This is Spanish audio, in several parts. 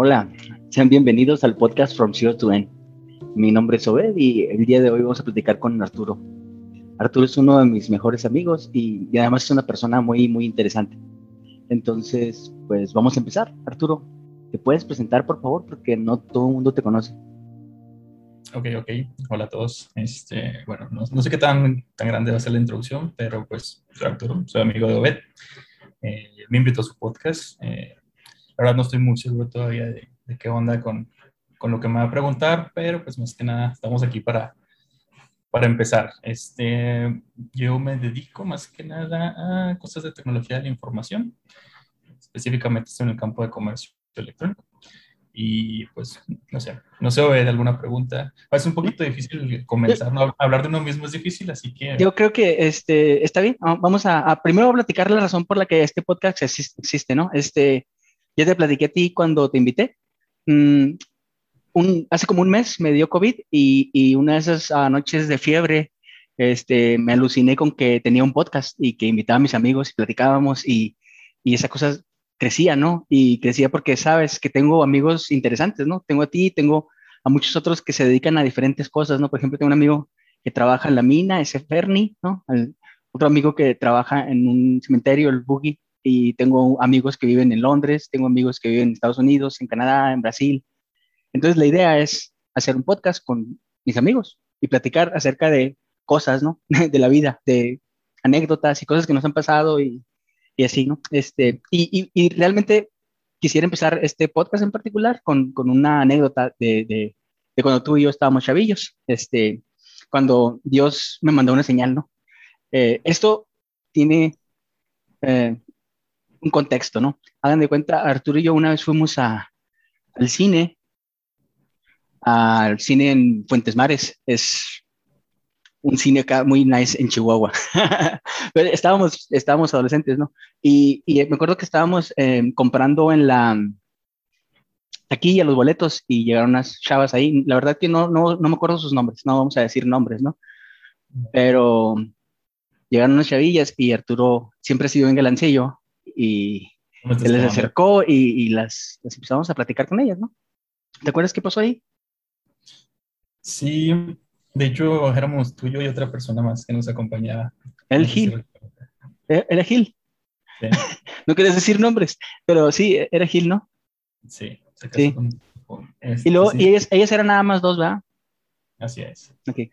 Hola, sean bienvenidos al podcast From Zero to End. Mi nombre es Obed y el día de hoy vamos a platicar con Arturo. Arturo es uno de mis mejores amigos y, además es una persona muy, muy interesante. Entonces, pues vamos a empezar. Arturo, ¿te puedes presentar, por favor? Porque no todo el mundo te conoce. Ok, ok. Hola a todos. Este, bueno, no, no, sé qué tan, tan grande va a ser la introducción, pero pues soy Arturo, soy amigo de Obed. Eh, me invitó a su podcast. Eh, la verdad no estoy muy seguro todavía de, qué onda con, con lo que me va a preguntar, pero pues más que nada estamos aquí para, para empezar. Este, yo me dedico más que nada a cosas de tecnología de la información, específicamente en el campo de comercio electrónico. Y pues, no sé, no sé, de alguna pregunta. Es un poquito difícil comenzar, ¿no? hablar de uno mismo es difícil, así que... Yo creo que este, está bien. Vamos a, a primero a platicar la razón por la que este podcast existe, ¿no? Este, ya te platiqué a ti cuando te invité. Mm, un, hace como un mes me dio COVID y, y una de esas uh, noches de fiebre este, me aluciné con que tenía un podcast y que invitaba a mis amigos y platicábamos y, y esa cosa crecía, ¿no? Y crecía porque sabes que tengo amigos interesantes, ¿no? Tengo a ti, tengo a muchos otros que se dedican a diferentes cosas, ¿no? Por ejemplo, tengo un amigo que trabaja en la mina, ese Fernie, ¿no? Otro amigo que trabaja en un cementerio, el Boogie, y tengo amigos que viven en Londres, tengo amigos que viven en Estados Unidos, en Canadá, en Brasil. Entonces la idea es hacer un podcast con mis amigos y platicar acerca de cosas, ¿no? De la vida, de anécdotas y cosas que nos han pasado y, y así, ¿no? Este, y, y, realmente quisiera empezar este podcast en particular con, con una anécdota de, de, de, cuando tú y yo estábamos chavillos, este, cuando Dios me mandó una señal, ¿no? Eh, esto tiene eh, un contexto, ¿no? Hagan de cuenta, Arturo y yo una vez fuimos a, al cine, al cine en Fuentes Mares, es un cine acá muy nice en Chihuahua. Pero estábamos, estábamos adolescentes, ¿no? Y, y, me acuerdo que estábamos eh, comprando en la taquilla los boletos y llegaron unas chavas ahí. La verdad que no, no, no me acuerdo sus nombres, no vamos a decir nombres, ¿no? Pero llegaron unas chavillas y Arturo siempre ha sido un galancillo y se les acercó y, y las, las, empezamos a platicar con ellas, ¿no? ¿Te acuerdas qué pasó ahí? Sí, de hecho éramos tú y yo y otra persona más que nos acompañaba. El Gil. Era Gil. Sí. no quieres decir nombres, pero sí, era Gil, ¿no? Sí. sí. Con, con este, y luego, sí. y ellas, ellas eran nada más dos, ¿verdad? Así es. Ok.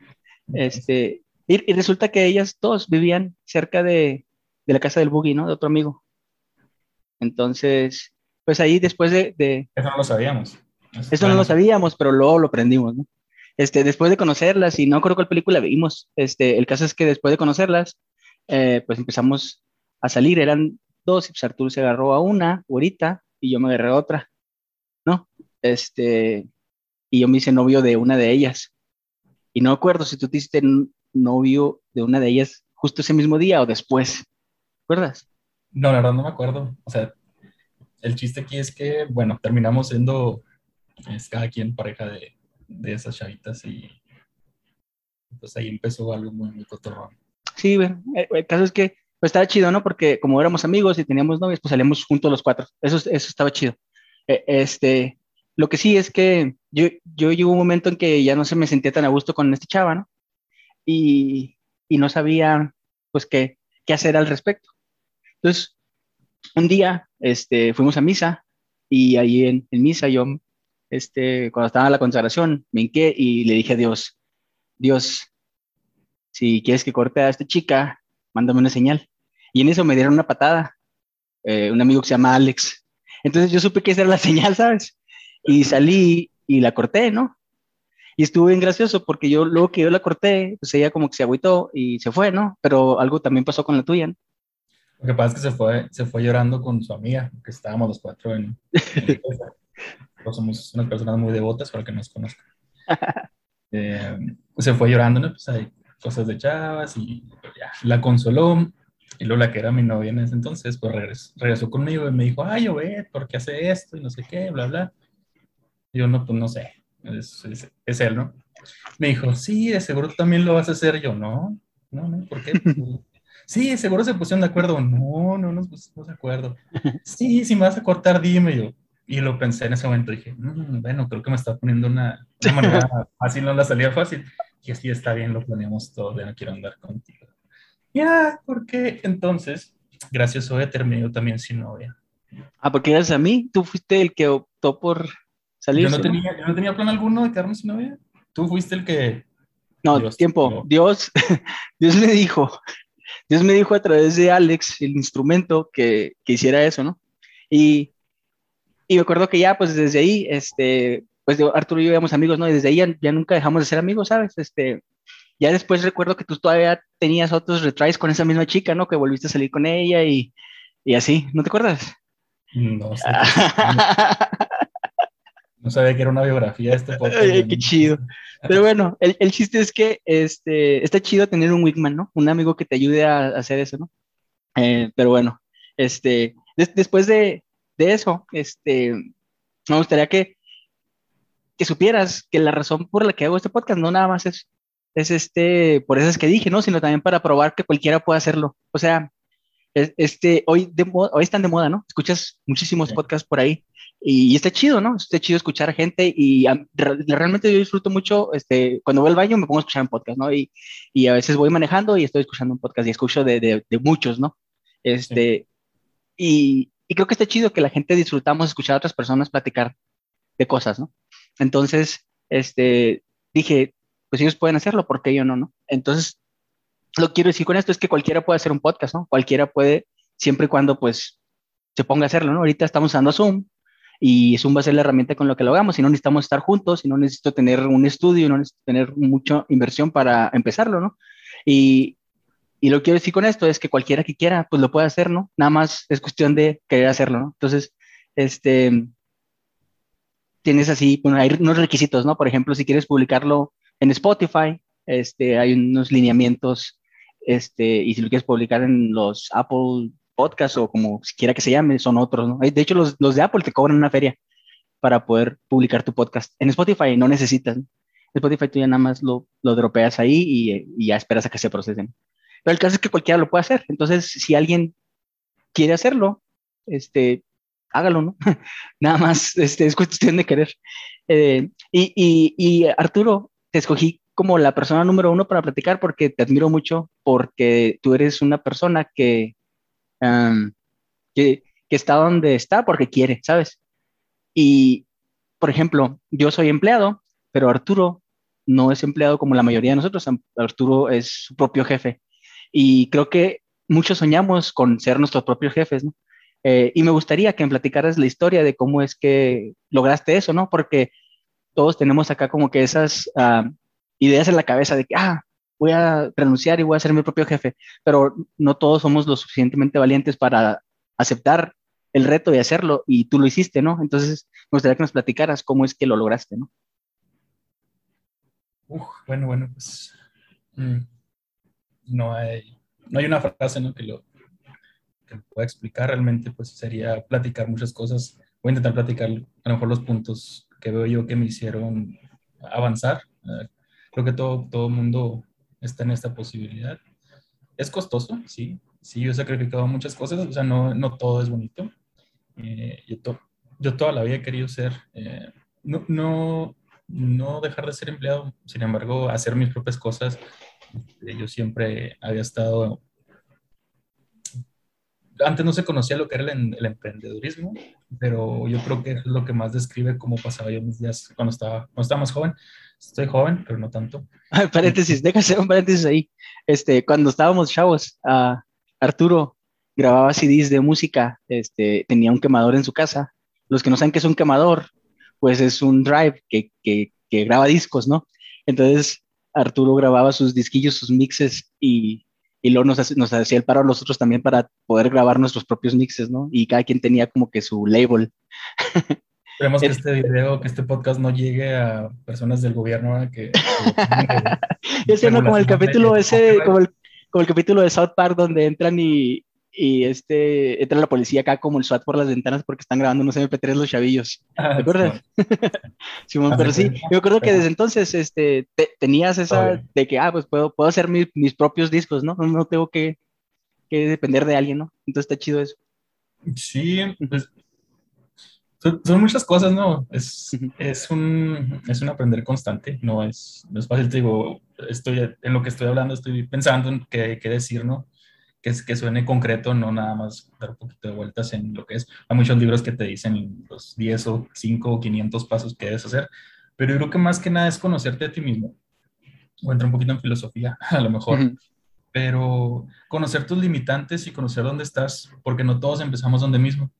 Este, y, y, resulta que ellas dos vivían cerca de, de la casa del Boogie, ¿no? De otro amigo. Entonces, pues ahí después de... de eso no lo sabíamos. Eso, eso no lo sabíamos, pero luego lo aprendimos, ¿no? Este, después de conocerlas, y no creo cuál película vimos, este, el caso es que después de conocerlas, eh, pues empezamos a salir, eran dos, y pues Arturo se agarró a una, ahorita, y yo me agarré a otra, ¿no? Este, y yo me hice novio de una de ellas. Y no acuerdo si tú te hiciste novio de una de ellas justo ese mismo día o después. ¿Recuerdas? No, la verdad no me acuerdo. O sea, el chiste aquí es que, bueno, terminamos siendo es, cada quien pareja de, de esas chavitas y pues ahí empezó algo muy, muy cotorrón. Sí, bueno, el caso es que pues estaba chido, ¿no? Porque como éramos amigos y teníamos novios, pues salíamos juntos los cuatro. Eso, eso estaba chido. Este, lo que sí es que yo, yo un momento en que ya no se me sentía tan a gusto con este chava, ¿no? Y, y no sabía, pues, qué, qué hacer al respecto. Entonces, un día, este, fuimos a misa y ahí en, misa yo este, cuando estaba la consagración, me hinqué y le dije a Dios, Dios, si quieres que corte a esta chica, mándame una señal. Y en eso me dieron una patada, eh, un amigo que se llama Alex. Entonces yo supe que esa era la señal, ¿sabes? Y salí y la corté, ¿no? Y estuvo bien gracioso porque yo luego que yo la corté, pues ella como que se agüitó y se fue, ¿no? Pero algo también pasó con la tuya, ¿no? Lo que pasa es que se fue, se fue llorando con su amiga, que estábamos los cuatro en, en somos unas personas muy devotas para que nos conozcan. Eh, se fue llorando, ¿no? Pues hay cosas de chavas y ya, la consoló. Y luego la que era mi novia en ese entonces, pues regresó, regresó conmigo y me dijo, ay, yo ve, ¿por qué hace esto? Y no sé qué, bla, bla. Y yo, no, pues no sé, es, es, es, él, ¿no? Me dijo, sí, de seguro también lo vas a hacer. Yo, no, no, no, ¿por qué? sí, seguro se pusieron de acuerdo. No, no nos pusimos de acuerdo. Sí, si me vas a cortar, dime yo Y lo pensé en ese momento, dije, "Mm, bueno, creo que me está poniendo una, una manera fácil, no la salida fácil. Y así está bien, lo planeamos todo, ya no quiero andar contigo. Ya, porque entonces, gracias a terminé yo también sin novia. Ah, porque gracias a mí, tú fuiste el que optó por salir. Yo no, tenía, yo no tenía plan alguno de quedarme sin novia. Tú fuiste el que... No, Dios, tiempo. no. Dios, Dios me dijo, Dios me dijo a través de Alex, el instrumento, que, que hiciera eso, ¿no? Y, y me acuerdo que ya, pues desde ahí, este, pues Arturo y yo éramos amigos, ¿no? Y desde ahí ya, ya nunca dejamos de ser amigos, ¿sabes? Este, ya después recuerdo que tú todavía tenías otros retries con esa misma chica, ¿no? Que volviste a salir con ella y, y así, ¿no te acuerdas? No sé. No sabía que era una biografía este podcast. Ay, qué chido. Pero bueno, el, el chiste es que este, está chido tener un wingman, ¿no? Un amigo que te ayude a, a hacer eso, ¿no? Eh, pero bueno, este, des- después de, de eso, este, me gustaría que, que supieras que la razón por la que hago este podcast no nada más es, es este, por esas que dije, ¿no? Sino también para probar que cualquiera puede hacerlo. O sea, es- este, hoy, de hoy están de moda, ¿no? Escuchas muchísimos podcasts por ahí y, está chido, ¿no? Está chido escuchar gente y realmente yo disfruto mucho, este, cuando voy al baño me pongo a escuchar un podcast, ¿no? Y, y a veces voy manejando y estoy escuchando un podcast y escucho de, de, muchos, ¿no? Este, y, y creo que está chido que la gente disfrutamos escuchar a otras personas platicar de cosas, ¿no? Entonces, este, dije, pues ellos pueden hacerlo, ¿por qué yo no, no? Entonces, lo quiero decir con esto es que cualquiera puede hacer un podcast, ¿no? Cualquiera puede, siempre y cuando, pues, se ponga a hacerlo, ¿no? Ahorita estamos usando Zoom y Zoom va a ser la herramienta con la que lo hagamos y no necesitamos estar juntos y no necesito tener un estudio, no necesito tener mucha inversión para empezarlo, ¿no? Y, y lo que quiero decir con esto es que cualquiera que quiera, pues lo puede hacer, ¿no? Nada más es cuestión de querer hacerlo, ¿no? Entonces, este, tienes así, bueno, hay unos requisitos, ¿no? Por ejemplo, si quieres publicarlo en Spotify, este, hay unos lineamientos, este, y si lo quieres publicar en los Apple Podcasts o como quiera que se llame, son otros, ¿no? De hecho, los, los de Apple te cobran una feria para poder publicar tu podcast. En Spotify no necesitas, ¿no? Spotify tú ya nada más lo, lo dropeas ahí y, y ya esperas a que se procesen. Pero el caso es que cualquiera lo puede hacer. Entonces, si alguien quiere hacerlo, este, hágalo, ¿no? Nada más este, es cuestión de querer. Eh, y, y, y, Arturo, te escogí como la persona número uno para platicar porque te admiro mucho, porque tú eres una persona que, um, que, está donde está porque quiere, ¿sabes? Y, por ejemplo, yo soy empleado, pero Arturo no es empleado como la mayoría de nosotros. Arturo es su propio jefe. Y creo que muchos soñamos con ser nuestros propios jefes. Eh, y me gustaría que me platicaras la historia de cómo es que lograste eso, ¿no? Porque todos tenemos acá como que esas uh, ideas en la cabeza de que, ah, voy a renunciar y voy a ser mi propio jefe, pero no todos somos lo suficientemente valientes para aceptar el reto de hacerlo y tú lo hiciste, ¿no? Entonces, me gustaría que nos platicaras cómo es que lo lograste, ¿no? Uf, bueno, bueno, pues mm, no hay, no hay una frase ¿no? que lo que pueda explicar realmente, pues sería platicar muchas cosas. Voy a intentar platicar a lo mejor los puntos que veo yo que me hicieron avanzar. Uh, creo que todo, todo mundo está en esta posibilidad. Es costoso, sí. Sí, yo he sacrificado muchas cosas, o sea, no, no todo es bonito. Eh, yo, to, yo toda la vida he querido ser, eh, no, no, no dejar de ser empleado, sin embargo, hacer mis propias cosas. Yo siempre había estado antes no se conocía lo que era el, el, emprendedurismo, pero yo creo que es lo que más describe cómo pasaba yo mis días cuando estaba, cuando estaba más joven. Estoy joven, pero no tanto. Ay, paréntesis, hacer un paréntesis ahí. Este, cuando estábamos chavos, uh, Arturo grababa CDs de música, este, tenía un quemador en su casa. Los que no saben qué es un quemador, pues es un drive que, que, graba discos, ¿no? Entonces, Arturo grababa sus disquillos, sus mixes y y luego nos, nos hacía el paro a nosotros también para poder grabar nuestros propios mixes, ¿no? Y cada quien tenía como que su label. Esperemos que este video, que este podcast no llegue a personas del gobierno que... que como el capítulo ese, como el, como el capítulo de South Park donde entran y, y este, entra la policía acá como el SWAT por las ventanas porque están grabando unos MP3 los chavillos. ¿Te acuerdas? Simón, pero sí, yo creo que desde entonces este, te, tenías esa de que, ah, pues puedo, puedo hacer mis, mis propios discos, ¿no? No, no tengo que, que, depender de alguien, ¿no? Entonces está chido eso. Sí, pues son muchas cosas, ¿no? Es, es, un, es un aprender constante, no es, no es fácil, te digo, estoy, en lo que estoy hablando estoy pensando en qué, qué decir, ¿no? Que, es, que suene concreto, no nada más dar un poquito de vueltas en lo que es. Hay muchos libros que te dicen los 10 o 5 o 500 pasos que debes hacer, pero yo creo que más que nada es conocerte a ti mismo. O entra un poquito en filosofía, a lo mejor. Pero conocer tus limitantes y conocer dónde estás, porque no todos empezamos donde mismo.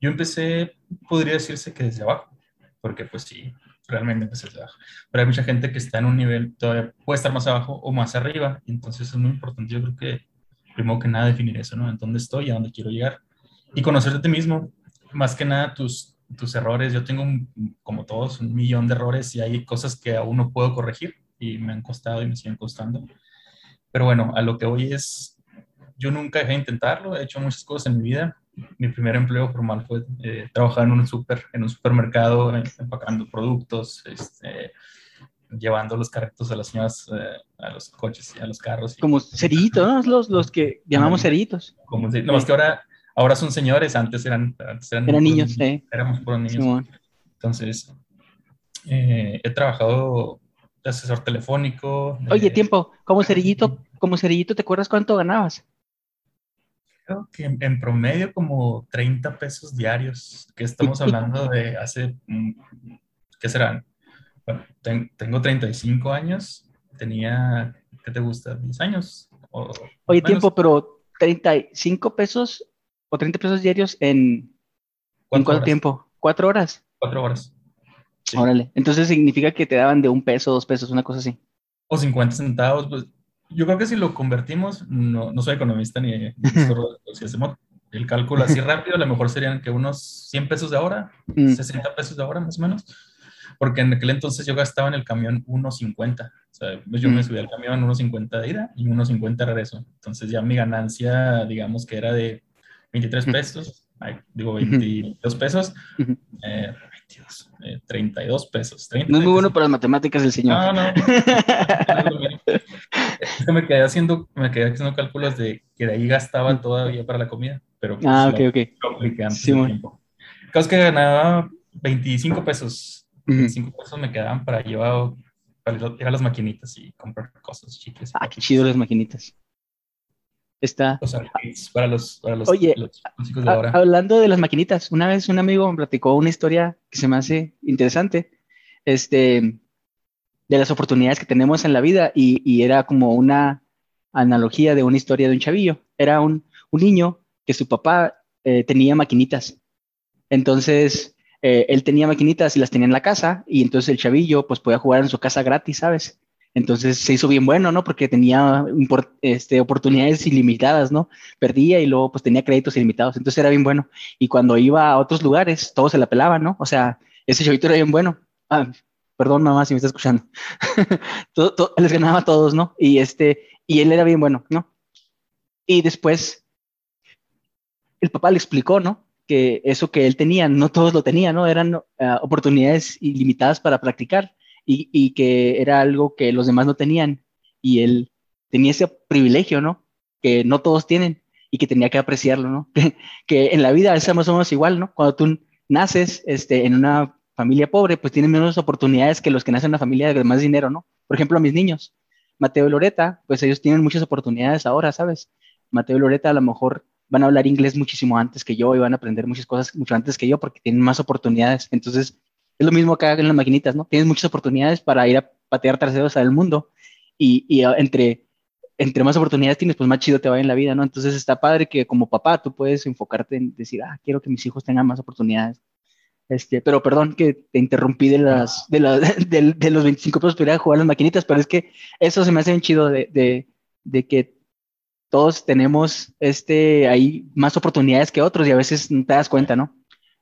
Yo empecé, podría decirse que desde abajo, porque pues sí, realmente empecé desde abajo. Pero hay mucha gente que está en un nivel, todavía puede estar más abajo o más arriba, entonces es muy importante, yo creo que primero que nada definir eso, ¿no? En dónde estoy, a dónde quiero llegar. Y conocerte a ti mismo, más que nada tus, tus errores. Yo tengo, como todos, un millón de errores y hay cosas que aún no puedo corregir y me han costado y me siguen costando. Pero bueno, a lo que voy es, yo nunca dejé de intentarlo, he hecho muchas cosas en mi vida, mi primer empleo formal fue eh, trabajar en un, super, en un supermercado, eh, empacando productos, este, llevando los carritos a las señoras, eh, a los coches y a los carros. Como cerillitos, los, los que llamamos cerillitos. Como, no, más que ahora, ahora son señores, antes eran, eran, niños, sí. Éramos por niños. Entonces, he trabajado de asesor telefónico. Oye, tiempo, como cerillito, como cerillito, ¿te acuerdas cuánto ganabas? Que en, promedio como 30 pesos diarios, que estamos hablando de hace, mm, ¿qué serán? Bueno, tengo 35 años, tenía, ¿qué te gusta? 10 años. O Oye, tiempo, pero 35 pesos o 30 pesos diarios en, cuánto tiempo? ¿Cuatro horas? Cuatro horas. Órale, entonces significa que te daban de un peso, dos pesos, una cosa así. O 50 centavos, pues yo creo que si lo convertimos, no, no soy economista ni, si hacemos el cálculo así rápido, a lo mejor serían que unos 100 pesos de ahora, 60 mm. pesos de ahora más o menos, porque en aquel entonces yo gastaba en el camión 1.50, o sea, pues yo me mm. subía al camión 1.50 de ida y 1.50 de regreso, entonces ya mi ganancia, digamos que era de 23 pesos, digo 22 pesos, eh, 32 eh, pesos. no es muy bueno para las matemáticas el señor. No, no. me quedé haciendo, me quedé haciendo cálculos de que de ahí gastaba todavía para la comida, pero pues, ah, ok, ok. Lo apliqué antes sí, tiempo. que ganaba 25 pesos. 25 pesos me quedaban para llevar para ir a las maquinitas y comprar cosas, chicles. Ah, qué chido las maquinitas. Está. para los, para los, Oye, chicos de ahora. hablando de las maquinitas, una vez un amigo me platicó una historia que se me hace interesante, este, de las oportunidades que tenemos en la vida y, era como una analogía de una historia de un chavillo. Era un, un niño que su papá eh, tenía maquinitas. Entonces, eh, él tenía maquinitas y las tenía en la casa y entonces el chavillo pues podía jugar en su casa gratis, ¿sabes? Entonces se hizo bien bueno, ¿no? Porque tenía este, oportunidades ilimitadas, ¿no? Perdía y luego pues tenía créditos ilimitados, entonces era bien bueno. Y cuando iba a otros lugares, todos se la pelaban, ¿no? O sea, ese chavito era bien bueno. Ah, perdón, mamá, si me está escuchando. les ganaba a todos, ¿no? Y, este, y él era bien bueno, ¿no? Y después el papá le explicó, ¿no? Que eso que él tenía, no todos lo tenían, ¿no? Eran ah, oportunidades ilimitadas para practicar y, que era algo que los demás no tenían y él tenía ese privilegio, ¿no? Que no todos tienen y que tenía que apreciarlo, ¿no? Que, en la vida es más o menos igual, ¿no? Cuando tú naces este, en una familia pobre, pues tienes menos oportunidades que los que nacen en una familia de más dinero, ¿no? Por ejemplo, a mis niños, Mateo y Loreta, pues ellos tienen muchas oportunidades ahora, ¿sabes? Mateo y Loreta a lo mejor van a hablar inglés muchísimo antes que yo y van a aprender muchas cosas mucho antes que yo porque tienen más oportunidades. Entonces, es lo mismo acá en las maquinitas, ¿no? Tienes muchas oportunidades para ir a patear traseros al mundo y, y ah, entre, entre más oportunidades tienes, pues más chido te va en la vida, ¿no? Entonces está padre que como papá tú puedes enfocarte en decir, ah, quiero que mis hijos tengan más oportunidades. Este, pero perdón que te interrumpí de, las, de, la, de, de los 25 pesos para ir a jugar las maquinitas, pero es que eso se me hace bien chido de, de, que todos tenemos este, ahí más oportunidades que otros y a veces no te das cuenta, ¿no?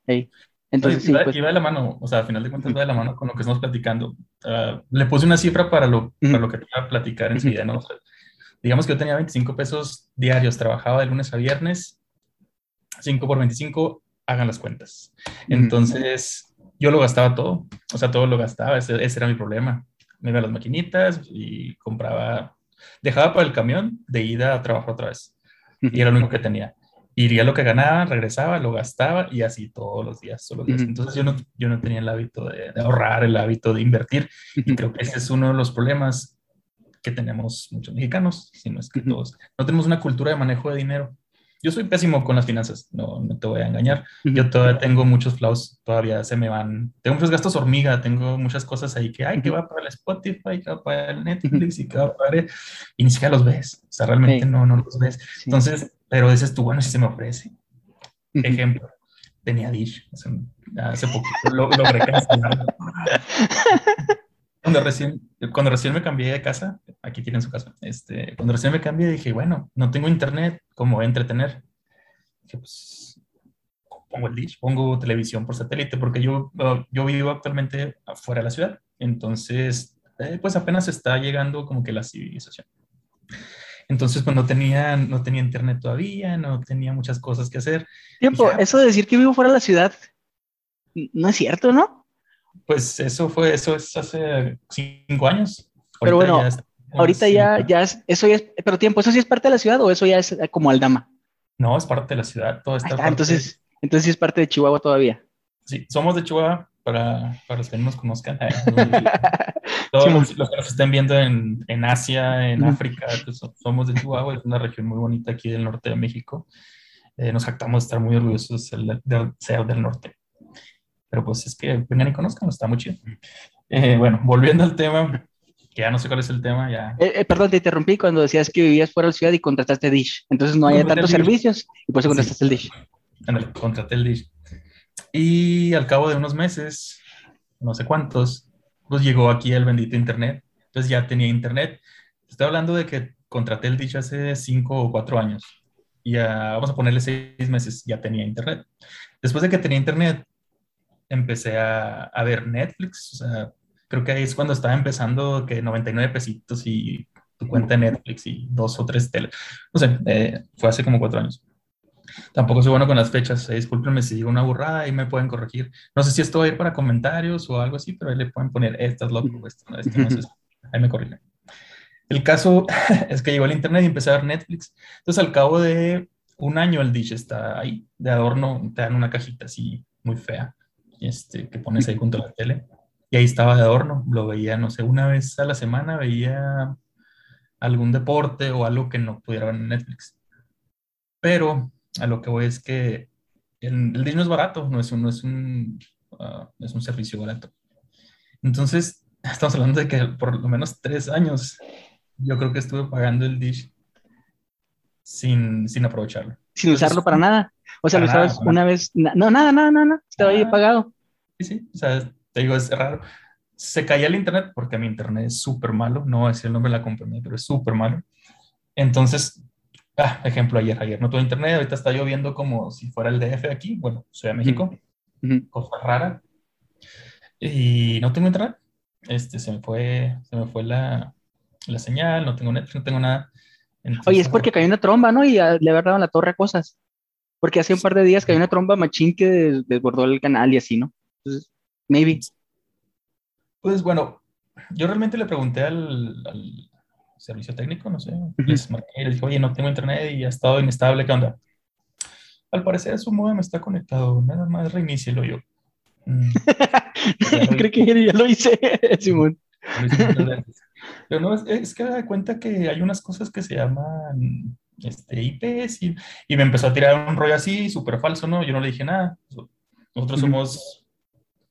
Hey. Entonces, sí, pues. de la mano, o sea, al final de cuentas va de la mano con lo que estamos platicando. Uh, le puse una cifra para lo, para lo que te voy a platicar enseguida, ¿no? O sea, digamos que yo tenía 25 pesos diarios, trabajaba de lunes a viernes, 5 por 25, hagan las cuentas. Entonces, yo lo gastaba todo, o sea, todo lo gastaba, ese, ese, era mi problema. Me iba a las maquinitas y compraba, dejaba para el camión de ida a trabajar otra vez. Y era lo único que tenía. iría lo que ganaba, regresaba, lo gastaba y así todos los días, todos los días. Entonces yo no, yo no tenía el hábito de, ahorrar, el hábito de invertir y creo que ese es uno de los problemas que tenemos muchos mexicanos, si no es que todos. No tenemos una cultura de manejo de dinero. Yo soy pésimo con las finanzas, no, no te voy a engañar. Yo todavía tengo muchos flaws, todavía se me van. Tengo muchos gastos hormiga, tengo muchas cosas ahí que, ay, que va para el Spotify, que va para el Netflix y que va para... Y ni siquiera los ves, o sea, realmente no, no los ves. Entonces, pero dices tú, bueno, si se me ofrece. Ejemplo, tenía Dish, hace, poquito lo, logré cancelar. cuando recién, cuando recién me cambié de casa, aquí tienen su casa, este, cuando recién me cambié dije, bueno, no tengo internet, ¿cómo voy a entretener? Dije, pues, pongo el dish, pongo televisión por satélite, porque yo, yo vivo actualmente afuera de la ciudad, entonces, eh, pues apenas está llegando como que la civilización. Entonces, pues no tenía, no tenía internet todavía, no tenía muchas cosas que hacer. Tiempo, eso de decir que vivo fuera de la ciudad, no es cierto, ¿no? Pues eso fue, eso es hace cinco años. Pero bueno, ahorita ya, ya es, eso ya es, pero tiempo, ¿eso sí es parte de la ciudad o eso ya es como Aldama? No, es parte de la ciudad, todo está. entonces, entonces sí es parte de Chihuahua todavía. Sí, somos de Chihuahua, para, para los que no nos conozcan. todos los, que nos estén viendo en, en Asia, en África, pues, somos de Chihuahua, es una región muy bonita aquí del norte de México. Eh, nos jactamos de estar muy orgullosos de, ser del norte. Pero pues es que vengan y conozcan, está muy chido. Eh, bueno, volviendo al tema, que ya no sé cuál es el tema, ya. Eh, perdón, te interrumpí cuando decías que vivías fuera de la ciudad y contrataste Dish. Entonces no hay tantos servicios y por eso contrataste el Dish. contraté el Dish. Y al cabo de unos meses, no sé cuántos, pues llegó aquí el bendito Internet. Entonces ya tenía Internet. Estoy hablando de que contraté el dicho hace cinco o cuatro años. Ya, vamos a ponerle seis meses, ya tenía Internet. Después de que tenía Internet, empecé a, a ver Netflix. O sea, creo que ahí es cuando estaba empezando que 99 pesitos y tu cuenta de Netflix y dos o tres teles. No sé, eh, fue hace como cuatro años. Tampoco soy bueno con las fechas. Eh, discúlpenme si digo una burrada y me pueden corregir. No sé si esto va a ir para comentarios o algo así, pero ahí le pueden poner, estas loco, esto, esto no. Ahí me corrigen. El caso es que llegó el internet y empecé a ver Netflix. Entonces, al cabo de un año, el dish está ahí de adorno. Te dan una cajita así muy fea este, que pones ahí junto a la tele. Y ahí estaba de adorno. Lo veía, no sé, una vez a la semana veía algún deporte o algo que no pudiera ver en Netflix. Pero a lo que voy es que el, el no es barato, no es un, no es un, ah, es un servicio barato. Entonces, estamos hablando de que por lo menos tres años yo creo que estuve pagando el Dish sin, sin aprovecharlo. Sin usarlo para nada. O sea, lo usabas una vez. no, nada, nada, nada. Estaba ahí pagado. Sí, sí. O sea, te digo, es raro. Se caía el internet porque mi internet es súper malo. No voy a decir el nombre de la compañía, pero es súper malo. Entonces, Ah, ejemplo, ayer, ayer no tuve internet, ahorita está lloviendo como si fuera el DF aquí, bueno, soy de México, cosa rara, y no tengo internet, este, se me fue, se me fue la, la señal, no tengo Netflix, no tengo nada. Oye, es porque cayó una tromba, ¿no? Y le había dado la torre a cosas. Porque hace un par de días cayó una tromba machín que desbordó el canal y así, ¿no? Entonces, maybe. Pues bueno, yo realmente le pregunté al servicio técnico, no sé, les marqué y les dije, oye, no tengo internet y ha estado inestable, ¿qué onda? Al parecer su modem está conectado, nada más reinícielo yo. Mm. Creo que ya lo hice, Simón. Pero no, es, que da cuenta que hay unas cosas que se llaman este, IPs y, y me empezó a tirar un rollo así, súper falso, ¿no? Yo no le dije nada. Nosotros somos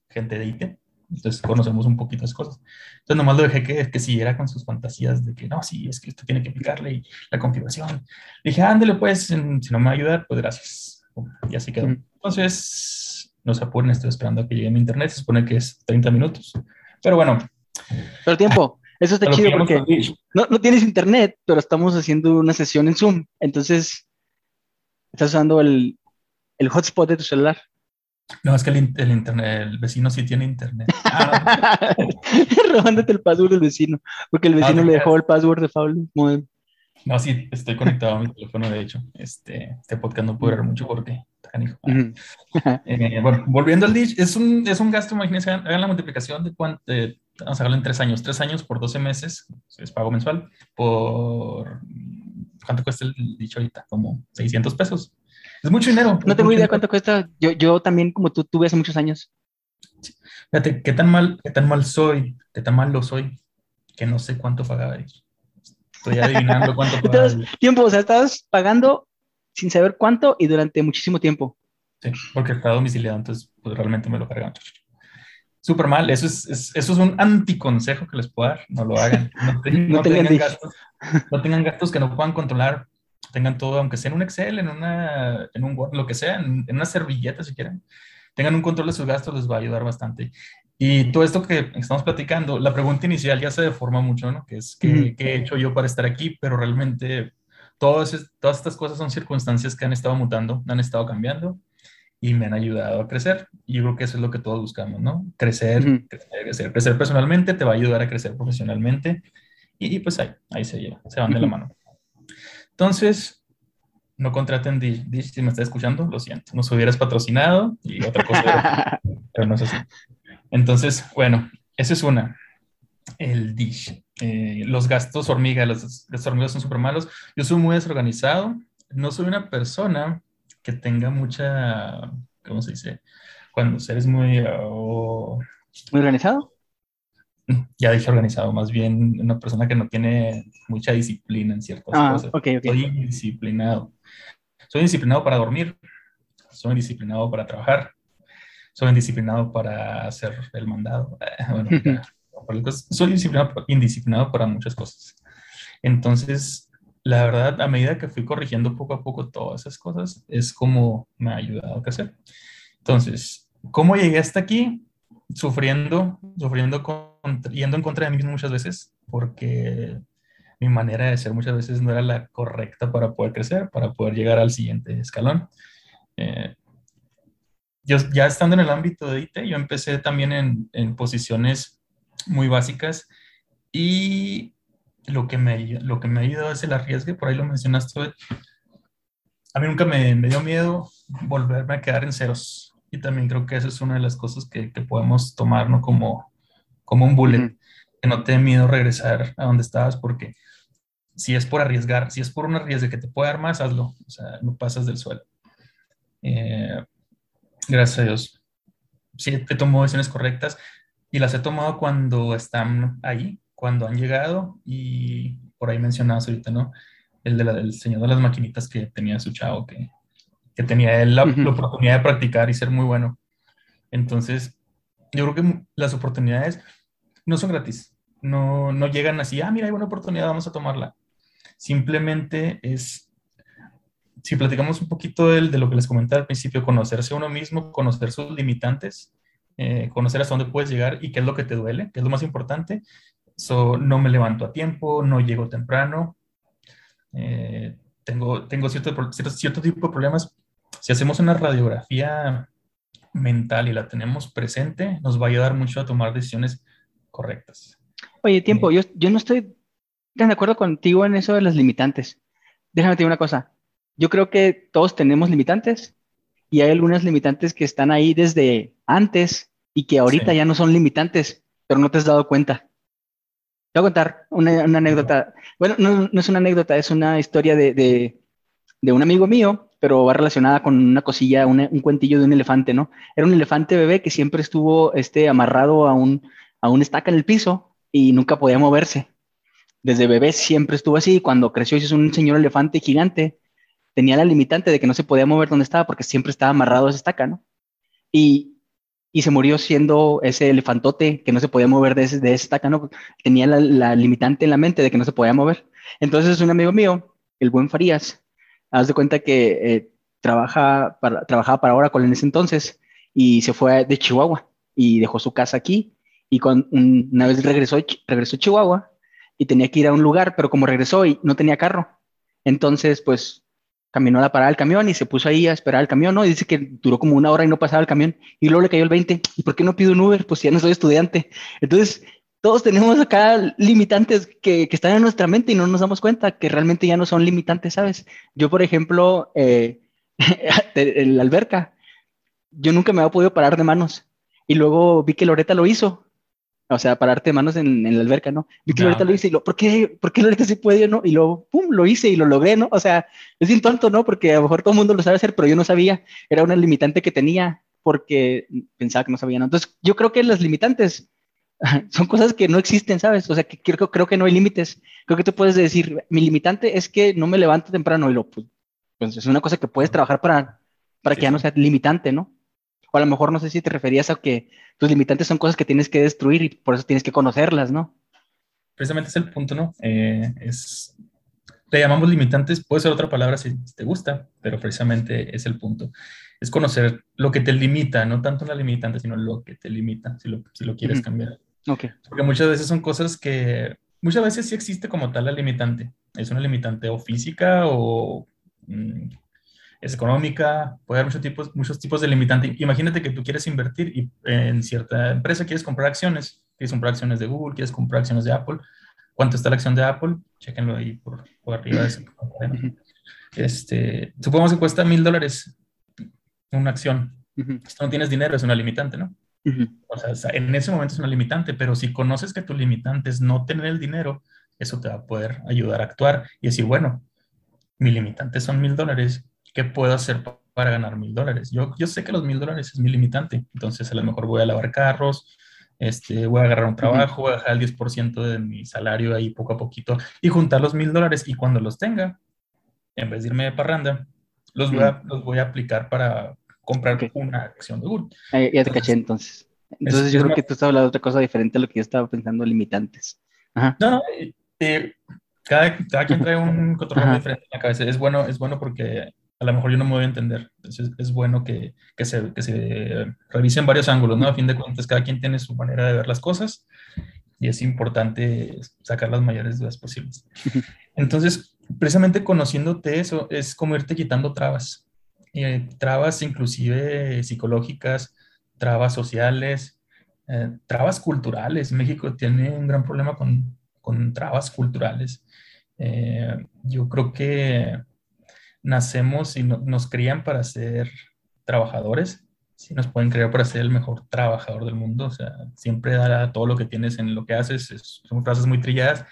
gente de IP entonces conocemos un poquito las cosas. Entonces nomás lo dejé que, que siguiera con sus fantasías de que no, sí, es que usted tiene que picarle y la configuración. Le dije, ándale pues, si no me va a ayudar, pues gracias. Y así quedó. Entonces, no se apuren, estoy esperando a que llegue mi internet, se supone que es 30 minutos. Pero bueno. Pero tiempo, eso está chido porque no, no tienes internet, pero estamos haciendo una sesión en Zoom. Entonces, estás usando el, el hotspot de tu celular. No, es que el, internet, el vecino sí tiene internet. Ah, Robándote el password del vecino, porque el ah, vecino le dejó el password de Pablo. No, sí, estoy conectado a mi teléfono, de hecho. Este, este podcast no puede durar mucho porque eh, bueno, volviendo al Dish, es un, es un gasto, imagínense, hagan la multiplicación de cuánto, vamos a hacerlo en tres años, tres años por 12 meses, es pago mensual, por, ¿cuánto cuesta el Dish ahorita? Como 600 pesos. Es mucho dinero. No tengo idea cuánto cuesta. Yo, yo también, como tú, tuve hace muchos años. Fíjate, ¿qué tan mal, qué tan mal soy? ¿Qué tan mal lo soy? Que no sé cuánto pagaba ellos. Estoy adivinando cuánto pagaba. tiempo, o sea, estabas pagando sin saber cuánto y durante muchísimo tiempo. Sí, porque estaba domiciliado, entonces pues, realmente me lo cargaron. Súper mal, eso es, eso es un anticonsejo que les puedo dar, no lo hagan. No, tengan gastos, no tengan gastos que no puedan controlar, tengan todo, aunque sea en un Excel, en, una, en un Word, lo que sea, en, una servilleta si quieren, tengan un control de sus gastos, les va a ayudar bastante. Y todo esto que estamos platicando, la pregunta inicial ya se deforma mucho, ¿no? Que es, ¿qué, ¿qué he hecho yo para estar aquí? Pero realmente todas, todas estas cosas son circunstancias que han estado mutando, han estado cambiando y me han ayudado a crecer. Y yo creo que eso es lo que todos buscamos, ¿no? Crecer, crecer, crecer, personalmente te va a ayudar a crecer profesionalmente y, pues ahí, ahí se lleva, se van de la mano. Entonces, no contraten Dish, si me está escuchando, lo siento, nos hubieras patrocinado y otra cosa, pero no es así. Entonces, bueno, esa es una, el Dish. Eh, los gastos hormiga, los gastos hormigas son súper malos. Yo soy muy desorganizado, no soy una persona que tenga mucha, ¿cómo se dice? Cuando eres muy... Oh, ¿Muy organizado? Ya dije organizado, más bien una persona que no tiene mucha disciplina en ciertas ah, cosas. Okay, Soy indisciplinado. Soy disciplinado para dormir, soy disciplinado para trabajar, soy indisciplinado para hacer el mandado. Bueno, soy indisciplinado para muchas cosas. Entonces, la verdad, a medida que fui corrigiendo poco a poco todas esas cosas, es como me ha ayudado a crecer. Entonces, ¿cómo llegué hasta aquí? Sufriendo, sufriendo, yendo en contra de mí mismo muchas veces, porque mi manera de ser muchas veces no era la correcta para poder crecer, para poder llegar al siguiente escalón. Eh, yo ya estando en el ámbito de IT, yo empecé también en, en posiciones muy básicas y lo que me, lo que me ha ayudado es el arriesgue, por ahí lo mencionaste. A mí nunca me, me, dio miedo volverme a quedar en ceros. Y también creo que esa es una de las cosas que, que podemos tomar ¿no? como, como un bullet. Que no te dé miedo regresar a donde estabas, porque si es por arriesgar, si es por un arriesgue que te puede dar más, hazlo. O sea, no pasas del suelo. Eh, gracias a Dios. Sí, te tomo decisiones correctas y las he tomado cuando están ahí, cuando han llegado y por ahí mencionabas ahorita, ¿no? El del señor de las maquinitas que tenía su chavo, que, que tenía él la, oportunidad de practicar y ser muy bueno. Entonces, yo creo que las oportunidades no son gratis, no, no llegan así, ah, mira, hay una oportunidad, vamos a tomarla. Simplemente es, si platicamos un poquito de, de lo que les comenté al principio, conocerse a uno mismo, conocer sus limitantes, eh, conocer hasta dónde puedes llegar y qué es lo que te duele, qué es lo más importante, So, no me levanto a tiempo, no llego temprano, eh, tengo, tengo cierto, cierto, cierto, tipo de problemas. Si hacemos una radiografía mental y la tenemos presente, nos va a ayudar mucho a tomar decisiones correctas. Oye, tiempo, eh, yo, yo no estoy tan de acuerdo contigo en eso de las limitantes. Déjame decir una cosa. Yo creo que todos tenemos limitantes y hay algunas limitantes que están ahí desde antes y que ahorita ya no son limitantes, pero no te has dado cuenta voy a contar una, anécdota. Bueno, no, es una anécdota, es una historia de, un amigo mío, pero va relacionada con una cosilla, un cuentillo de un elefante, ¿no? Era un elefante bebé que siempre estuvo este, amarrado a un, estaca en el piso y nunca podía moverse. Desde bebé siempre estuvo así. Cuando creció y es un señor elefante gigante, tenía la limitante de que no se podía mover donde estaba porque siempre estaba amarrado a esa estaca, ¿no? Y y se murió siendo ese elefantote que no se podía mover de, ese, de ¿no? Tenía la, limitante en la mente de que no se podía mover. Entonces un amigo mío, el buen Farías, haz de cuenta que eh, trabaja para, trabajaba para Oracle en ese entonces y se fue de Chihuahua y dejó su casa aquí y con, una vez regresó, regresó a Chihuahua y tenía que ir a un lugar, pero como regresó y no tenía carro, entonces pues caminó a la parada del camión y se puso ahí a esperar el camión, ¿no? Y dice que duró como una hora y no pasaba el camión. Y luego le cayó el 20. ¿Y por qué no pido un Uber? Pues ya no soy estudiante. Entonces, todos tenemos acá limitantes que, que están en nuestra mente y no nos damos cuenta que realmente ya no son limitantes, ¿sabes? Yo, por ejemplo, eh, en la alberca, yo nunca me había podido parar de manos. Y luego vi que Loreta lo hizo. O sea, pararte de manos en, en la alberca, ¿no? Vi que ahorita lo hice y lo, ¿por qué, ¿por qué sí puede, no? Y luego, pum, lo hice y lo logré, ¿no? O sea, es bien tonto, ¿no? Porque a lo mejor todo el mundo lo sabe hacer, pero yo no sabía, era una limitante que tenía porque pensaba que no sabía, ¿no? Entonces, yo creo que las limitantes son cosas que no existen, ¿sabes? O sea, que creo, creo que no hay límites. Creo que tú puedes decir, mi limitante es que no me levanto temprano y lo, pues, pues es una cosa que puedes trabajar para, para que ya no sea limitante, ¿no? O a lo mejor no sé si te referías a que tus limitantes son cosas que tienes que destruir y por eso tienes que conocerlas, ¿no? Precisamente es el punto, ¿no? Eh, es, le llamamos limitantes, puede ser otra palabra si te gusta, pero precisamente es el punto. Es conocer lo que te limita, no tanto la limitante, sino lo que te limita, si lo, si lo quieres cambiar. Okay. Porque muchas veces son cosas que, muchas veces sí existe como tal la limitante. Es una limitante o física o mm, es económica, puede haber muchos tipos, muchos tipos de limitante. Imagínate que tú quieres invertir y en cierta empresa quieres comprar acciones, quieres comprar acciones de Google, quieres comprar acciones de Apple. ¿Cuánto está la acción de Apple? Chequenlo ahí por, por arriba. De este, supongamos que cuesta mil dólares una acción. Si no tienes dinero, es una limitante, ¿no? O sea, en ese momento es una limitante, pero si conoces que tu limitante es no tener el dinero, eso te va a poder ayudar a actuar y decir, bueno, mi limitante son mil dólares, ¿qué puedo hacer para ganar mil dólares? Yo, yo sé que los mil dólares es mi limitante, entonces a lo mejor voy a lavar carros, este, voy a agarrar un trabajo, voy a dejar el 10% de mi salario ahí poco a poquito y juntar los mil dólares y cuando los tenga, en vez de irme de parranda, los voy a, los voy a aplicar para comprar una acción de Google. ya te caché entonces. Entonces yo creo que tú estás hablando de otra cosa diferente a lo que yo estaba pensando, limitantes. Ajá. No, eh, cada, cada, quien trae un control diferente en la cabeza. Es bueno, es bueno porque a lo mejor yo no me voy a entender. Entonces es bueno que, que, se, que se revisen varios ángulos, ¿no? A fin de cuentas, cada quien tiene su manera de ver las cosas y es importante sacar las mayores dudas posibles. Entonces, precisamente conociéndote eso, es como irte quitando trabas. Eh, trabas inclusive psicológicas, trabas sociales, eh, trabas culturales. México tiene un gran problema con, con trabas culturales. Eh, yo creo que nacemos y nos crían para ser trabajadores, si nos pueden crear para ser el mejor trabajador del mundo, o sea, siempre dar todo lo que tienes en lo que haces, son frases muy trilladas,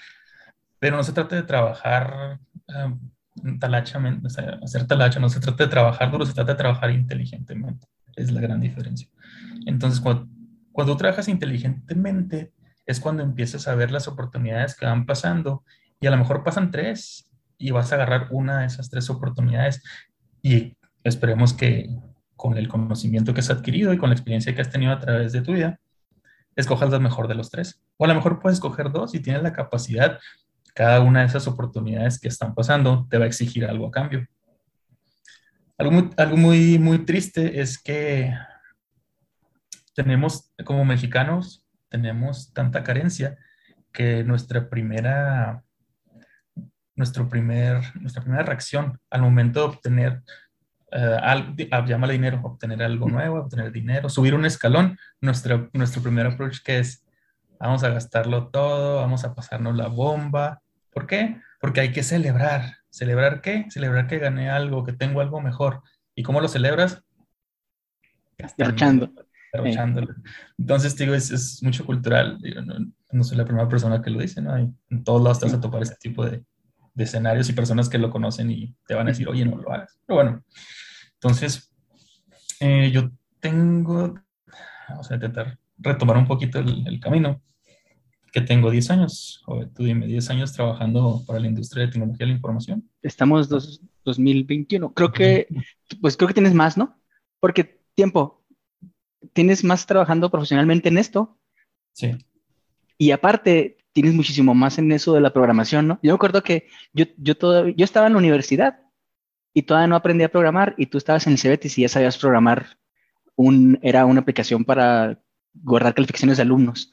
pero no se trata de trabajar uh, talachamente, o sea, hacer talacha, no se trata de trabajar duro, se trata de trabajar inteligentemente, es la gran diferencia. Entonces, cuando, cuando trabajas inteligentemente, es cuando empiezas a ver las oportunidades que van pasando y a lo mejor pasan tres y vas a agarrar una de esas tres oportunidades y esperemos que con el conocimiento que has adquirido y con la experiencia que has tenido a través de tu vida, escojas la mejor de los tres. O a lo mejor puedes escoger dos y tienes la capacidad, cada una de esas oportunidades que están pasando te va a exigir algo a cambio. Algo muy, algo muy, muy triste es que tenemos, como mexicanos, tenemos tanta carencia que nuestra primera nuestro primer, nuestra primera reacción al momento de obtener uh, algo, llámale dinero, obtener algo nuevo, obtener dinero, subir un escalón, nuestro, nuestro primer approach que es, vamos a gastarlo todo, vamos a pasarnos la bomba. ¿Por qué? Porque hay que celebrar. ¿Celebrar qué? Celebrar que gané algo, que tengo algo mejor. ¿Y cómo lo celebras? Derrochando. Entonces, digo, es, es mucho cultural. no, no, soy la primera persona que lo dice, ¿no? en todos lados te vas a topar ese tipo de, de escenarios y personas que lo conocen y te van a decir, oye, no lo hagas. Pero bueno, entonces, eh, yo tengo, vamos a intentar retomar un poquito el, camino, que tengo 10 años, o tú dime, 10 años trabajando para la industria de tecnología de la información. Estamos dos, 2021. Creo que, pues creo que tienes más, ¿no? Porque tiempo, tienes más trabajando profesionalmente en esto. Sí. Y aparte, tienes muchísimo más en eso de la programación, ¿no? Yo me acuerdo que yo, yo, estaba en la universidad y todavía no aprendí a programar y tú estabas en el CBT y ya sabías programar, un, era una aplicación para guardar calificaciones de alumnos.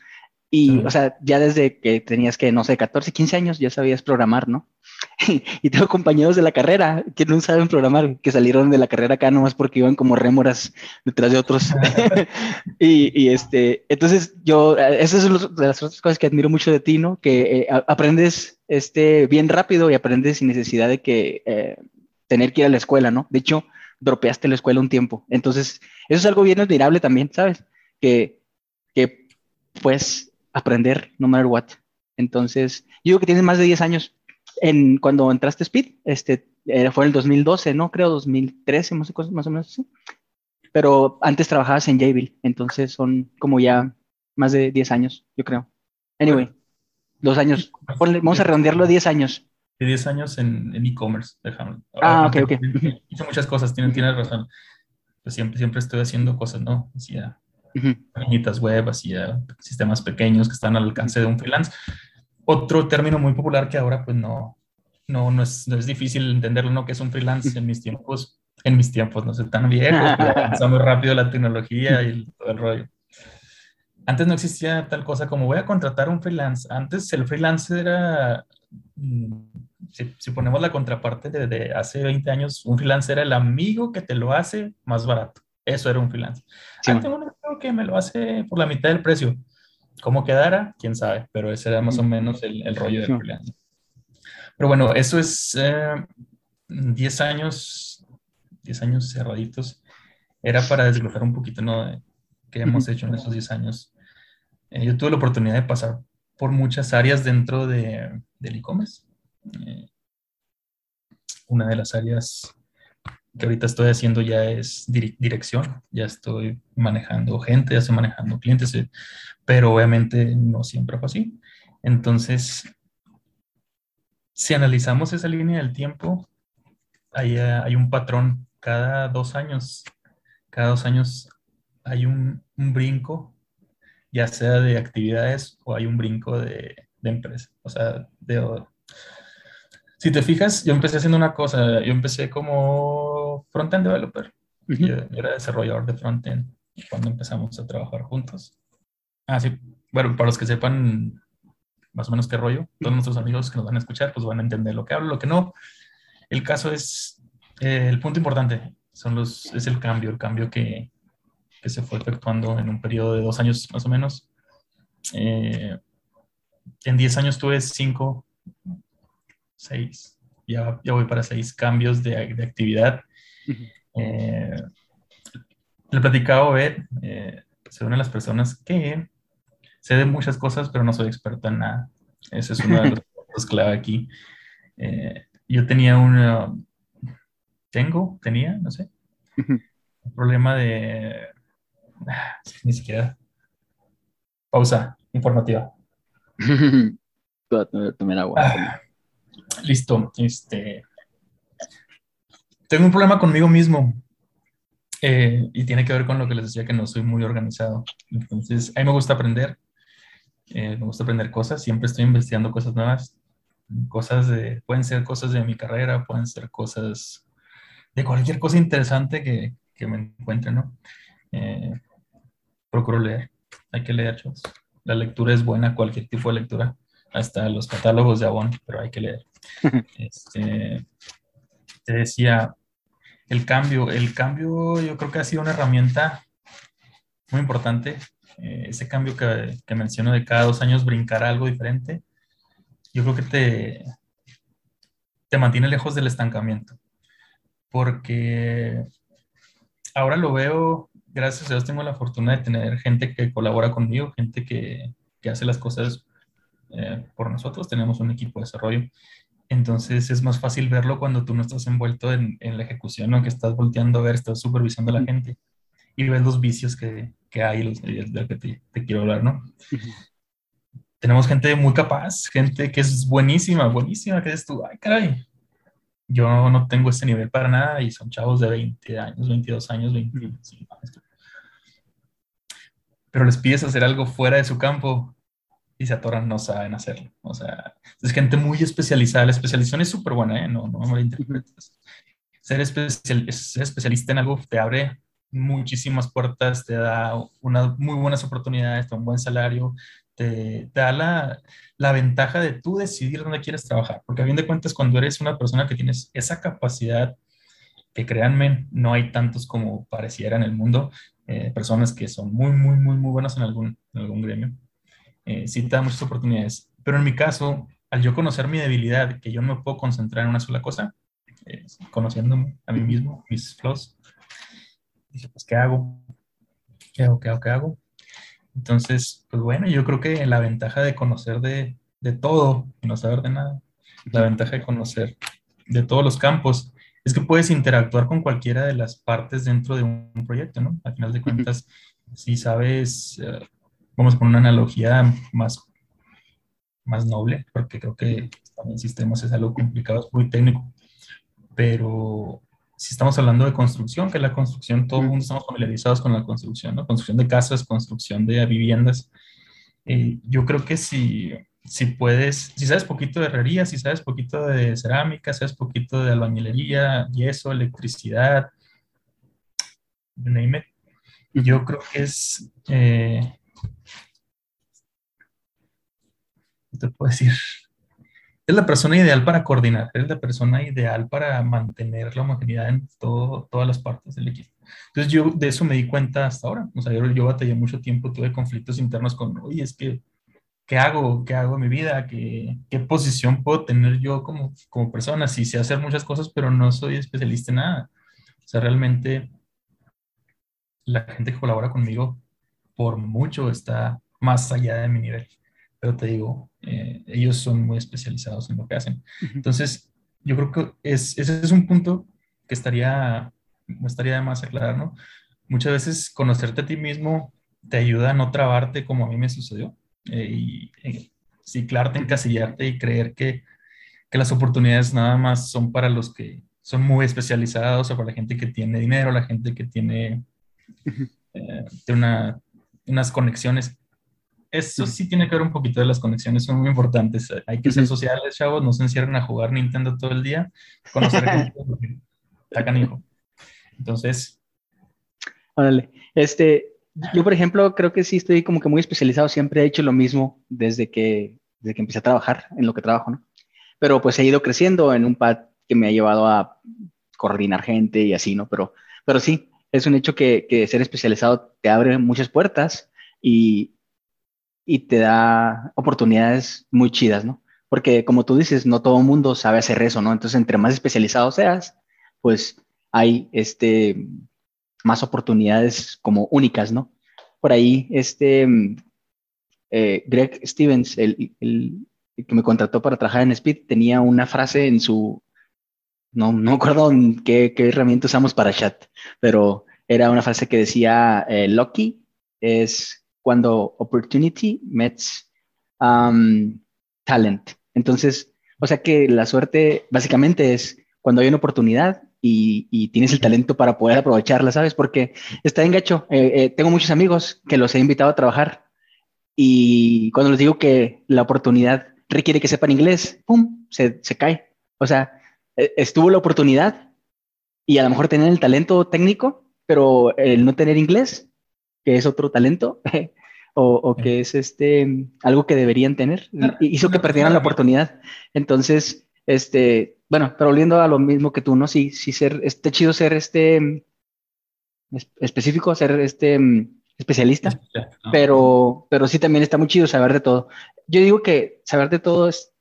Y, o sea, ya desde que tenías que, no sé, 14, 15 años, ya sabías programar, ¿no? y tengo compañeros de la carrera que no saben programar, que salieron de la carrera acá nomás porque iban como rémoras detrás de otros. y, y, este, entonces yo, esas son de las otras cosas que admiro mucho de ti, ¿no? Que eh, aprendes este, bien rápido y aprendes sin necesidad de que eh, tener que ir a la escuela, ¿no? De hecho, dropeaste la escuela un tiempo. Entonces, eso es algo bien admirable también, ¿sabes? Que, que pues aprender no matter what. Entonces, yo digo que tienes más de 10 años. En, cuando entraste Speed, este, fue en el 2012, ¿no? Creo 2013, más, más o menos así. Pero antes trabajabas en Jabil, entonces son como ya más de 10 años, yo creo. Anyway, dos años. vamos a redondearlo a 10 años. 10 años en e-commerce, déjame. Ah, ok, ok. Hice muchas cosas, tienes, tienes razón. Pues siempre, siempre estoy haciendo cosas, ¿no? Hacía páginas web, hacía sistemas pequeños que están al alcance de un freelance. Otro término muy popular que ahora pues no, no, no, es, no es difícil entenderlo, ¿no? Que es un freelance en mis tiempos, en mis tiempos, no sé, tan viejos, avanza muy rápido la tecnología y todo el rollo. Antes no existía tal cosa como voy a contratar un freelance. Antes el freelance era, mm, si, ponemos la contraparte de, hace 20 años, un freelance era el amigo que te lo hace más barato. Eso era un freelance. Sí, tengo un amigo que me lo hace por la mitad del precio. ¿Cómo quedara? Quién sabe, pero ese era más o menos el, el rollo del freelance. Pero bueno, eso es 10 eh, años, 10 años cerraditos. Era para desglosar un poquito, ¿no? qué hemos hecho en esos 10 años. Eh, yo tuve la oportunidad de pasar por muchas áreas dentro de, del e-commerce. Eh, una de las áreas que ahorita estoy haciendo ya es dirección, ya estoy manejando gente, ya estoy manejando clientes, pero obviamente no siempre fue así. Entonces, si analizamos esa línea del tiempo, hay, hay un patrón cada dos años. Cada dos años hay un, un, brinco, ya sea de actividades o hay un brinco de, de empresa. O sea, de, si te fijas, yo empecé haciendo una cosa, yo empecé como front-end developer. yo, era desarrollador de front-end cuando empezamos a trabajar juntos. Ah, sí. Bueno, para los que sepan más o menos qué rollo. Todos nuestros amigos que nos van a escuchar, pues van a entender lo que hablo, lo que no. El caso es, eh, el punto importante son los, es el cambio, el cambio que, que, se fue efectuando en un periodo de dos años más o menos. Eh, en diez años tuve cinco, seis, ya, ya voy para seis cambios de, de actividad. Eh, le platicaba a Obed, eh, soy una de las personas que sé de muchas cosas, pero no soy experto en nada. Ese es uno de los puntos clave aquí. Eh, yo tenía un, tengo, tenía, no sé, un problema de, ni siquiera, pausa informativa. Ah, listo, este, tengo un problema conmigo mismo. Eh, y tiene que ver con lo que les decía que no soy muy organizado. Entonces, a mí me gusta aprender, eh, me gusta aprender cosas, siempre estoy investigando cosas nuevas, cosas de, pueden ser cosas de mi carrera, pueden ser cosas de cualquier cosa interesante que, que me encuentre, ¿no? Eh, procuro leer, hay que leer, chavos. La lectura es buena, cualquier tipo de lectura, hasta los catálogos de Avon, pero hay que leer. Este, te decía, el cambio, el cambio yo creo que ha sido una herramienta muy importante eh, ese cambio que, menciono de cada dos años brincar a algo diferente, yo creo que te, te mantiene lejos del estancamiento. Porque ahora lo veo, gracias a Dios tengo la fortuna de tener gente que colabora conmigo, gente que, que hace las cosas eh, por nosotros, tenemos un equipo de desarrollo. Entonces es más fácil verlo cuando tú no estás envuelto en, en la ejecución, o que estás volteando a ver, estás supervisando a la gente y ves los vicios que, que hay, los, del que te, te, quiero hablar, ¿no? Tenemos gente muy capaz, gente que es buenísima, buenísima, que es tú, ay, caray, yo no tengo ese nivel para nada y son chavos de 20 años, 22 años, 25 años. Pero les pides hacer algo fuera de su campo y se atoran, no saben hacerlo. O sea, es gente muy especializada. La especialización es súper buena, ¿eh? No, no me interpretes. Ser, especial, ser especialista en algo te abre muchísimas puertas, te da unas muy buenas oportunidades, te da un buen salario, te, da la, la, ventaja de tú decidir dónde quieres trabajar, porque a fin de cuentas cuando eres una persona que tienes esa capacidad, que créanme, no hay tantos como pareciera en el mundo, eh, personas que son muy, muy, muy, muy buenas en algún, en algún gremio, eh, sí te da muchas oportunidades, pero en mi caso, al yo conocer mi debilidad, que yo no me puedo concentrar en una sola cosa, eh, conociendo a mí mismo, mis flaws, dije, pues, ¿qué hago? ¿Qué hago? ¿Qué hago? ¿Qué hago? Entonces, pues bueno, yo creo que la ventaja de conocer de, de todo y no saber de nada, la ventaja de conocer de todos los campos, es que puedes interactuar con cualquiera de las partes dentro de un proyecto, ¿no? Al final de cuentas, si sabes, eh, vamos a poner una analogía más, más noble, porque creo que también sistemas es algo complicado, es muy técnico, pero si estamos hablando de construcción, que la construcción, todo el mundo estamos familiarizados con la construcción, ¿no? Construcción de casas, construcción de viviendas. Eh, yo creo que si, si puedes, si sabes poquito de herrería, si sabes poquito de cerámica, sabes poquito de albañilería, yeso, electricidad, name it, yo creo que es, eh, ¿qué te puedo decir? es la persona ideal para coordinar, es la persona ideal para mantener la homogeneidad en todo, todas las partes del equipo. Entonces yo de eso me di cuenta hasta ahora. O sea, yo, yo batallé mucho tiempo, tuve conflictos internos con, oye, es que, ¿qué hago? ¿Qué hago en mi vida? ¿Qué, qué posición puedo tener yo como, como persona? Sí sé hacer muchas cosas, pero no soy especialista en nada. O sea, realmente la gente que colabora conmigo por mucho está más allá de mi nivel pero te digo, eh, ellos son muy especializados en lo que hacen. Entonces, yo creo que es, ese es un punto que estaría, estaría de más aclarar, ¿no? Muchas veces conocerte a ti mismo te ayuda a no trabarte como a mí me sucedió eh, y eh, ciclarte, encasillarte y creer que, que las oportunidades nada más son para los que son muy especializados o para la gente que tiene dinero, la gente que tiene, tiene una, unas conexiones eso sí tiene que ver un poquito de las conexiones, son muy importantes. Hay que ser sociales, chavos, no se encierren a jugar Nintendo todo el día, conocer gente, está hijo. Entonces. Órale. Este, yo, por ejemplo, creo que sí estoy como que muy especializado, siempre he hecho lo mismo desde que, desde que empecé a trabajar en lo que trabajo, ¿no? Pero pues he ido creciendo en un pad que me ha llevado a coordinar gente y así, ¿no? Pero, pero sí, es un hecho que, ser especializado te abre muchas puertas y, y te da oportunidades muy chidas, ¿no? Porque como tú dices, no todo el mundo sabe hacer eso, ¿no? Entonces, entre más especializado seas, pues hay este, más oportunidades como únicas, ¿no? Por ahí, este, eh, Greg Stevens, el, el, que me contrató para trabajar en Speed, tenía una frase en su, no, no me acuerdo qué, qué herramienta usamos para chat, pero era una frase que decía, eh, Lucky es cuando opportunity meets um, talent. Entonces, o sea que la suerte básicamente es cuando hay una oportunidad y, tienes el talento para poder aprovecharla, ¿sabes? Porque está en gacho. Eh, eh, tengo muchos amigos que los he invitado a trabajar y cuando les digo que la oportunidad requiere que sepan inglés, ¡pum! Se, se cae. O sea, estuvo la oportunidad y a lo mejor tener el talento técnico, pero el no tener inglés que es otro talento, o, que es este, algo que deberían tener, hizo que perdieran la oportunidad. Entonces, este, bueno, pero volviendo a lo mismo que tú, ¿no? Sí, sí ser, este chido ser este específico, ser este especialista, pero, pero sí también está muy chido saber de todo. Yo digo que saber de todo es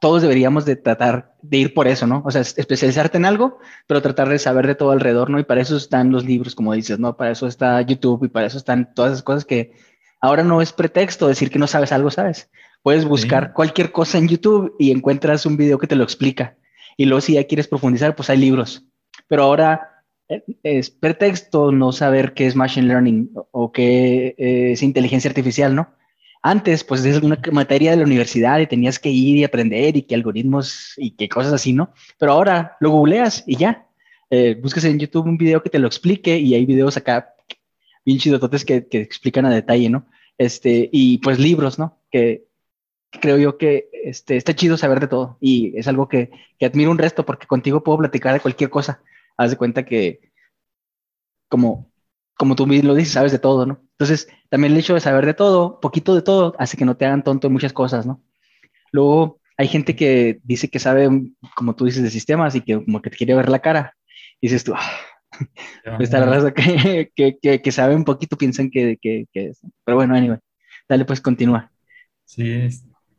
todos deberíamos de tratar de ir por eso, ¿no? O sea, especializarte en algo, pero tratar de saber de todo alrededor, ¿no? Y para eso están los libros, como dices, ¿no? Para eso está YouTube y para eso están todas esas cosas que ahora no es pretexto decir que no sabes algo, ¿sabes? Puedes buscar cualquier cosa en YouTube y encuentras un video que te lo explica. Y luego si ya quieres profundizar, pues hay libros. Pero ahora eh, es pretexto no saber qué es machine learning o qué es inteligencia artificial, ¿no? Antes, pues es una materia de la universidad y tenías que ir y aprender y qué algoritmos y qué cosas así, ¿no? Pero ahora lo googleas y ya. Eh, buscas en YouTube un video que te lo explique y hay videos acá bien chidototes que, que explican a detalle, ¿no? Este, y pues libros, ¿no? Que creo yo que este, está chido saber de todo y es algo que, que admiro un resto porque contigo puedo platicar de cualquier cosa. Haz de cuenta que como como tú mismo lo dices, sabes de todo, ¿no? Entonces, también el hecho de saber de todo, poquito de todo, hace que no te hagan tonto en muchas cosas, ¿no? Luego, hay gente que dice que sabe, como tú dices, de sistemas y que como que te quiere ver la cara. Y dices tú, ah, está la raza que, que, que, sabe un poquito, piensan que, que, es. Pero bueno, anyway, dale, pues continúa. Sí,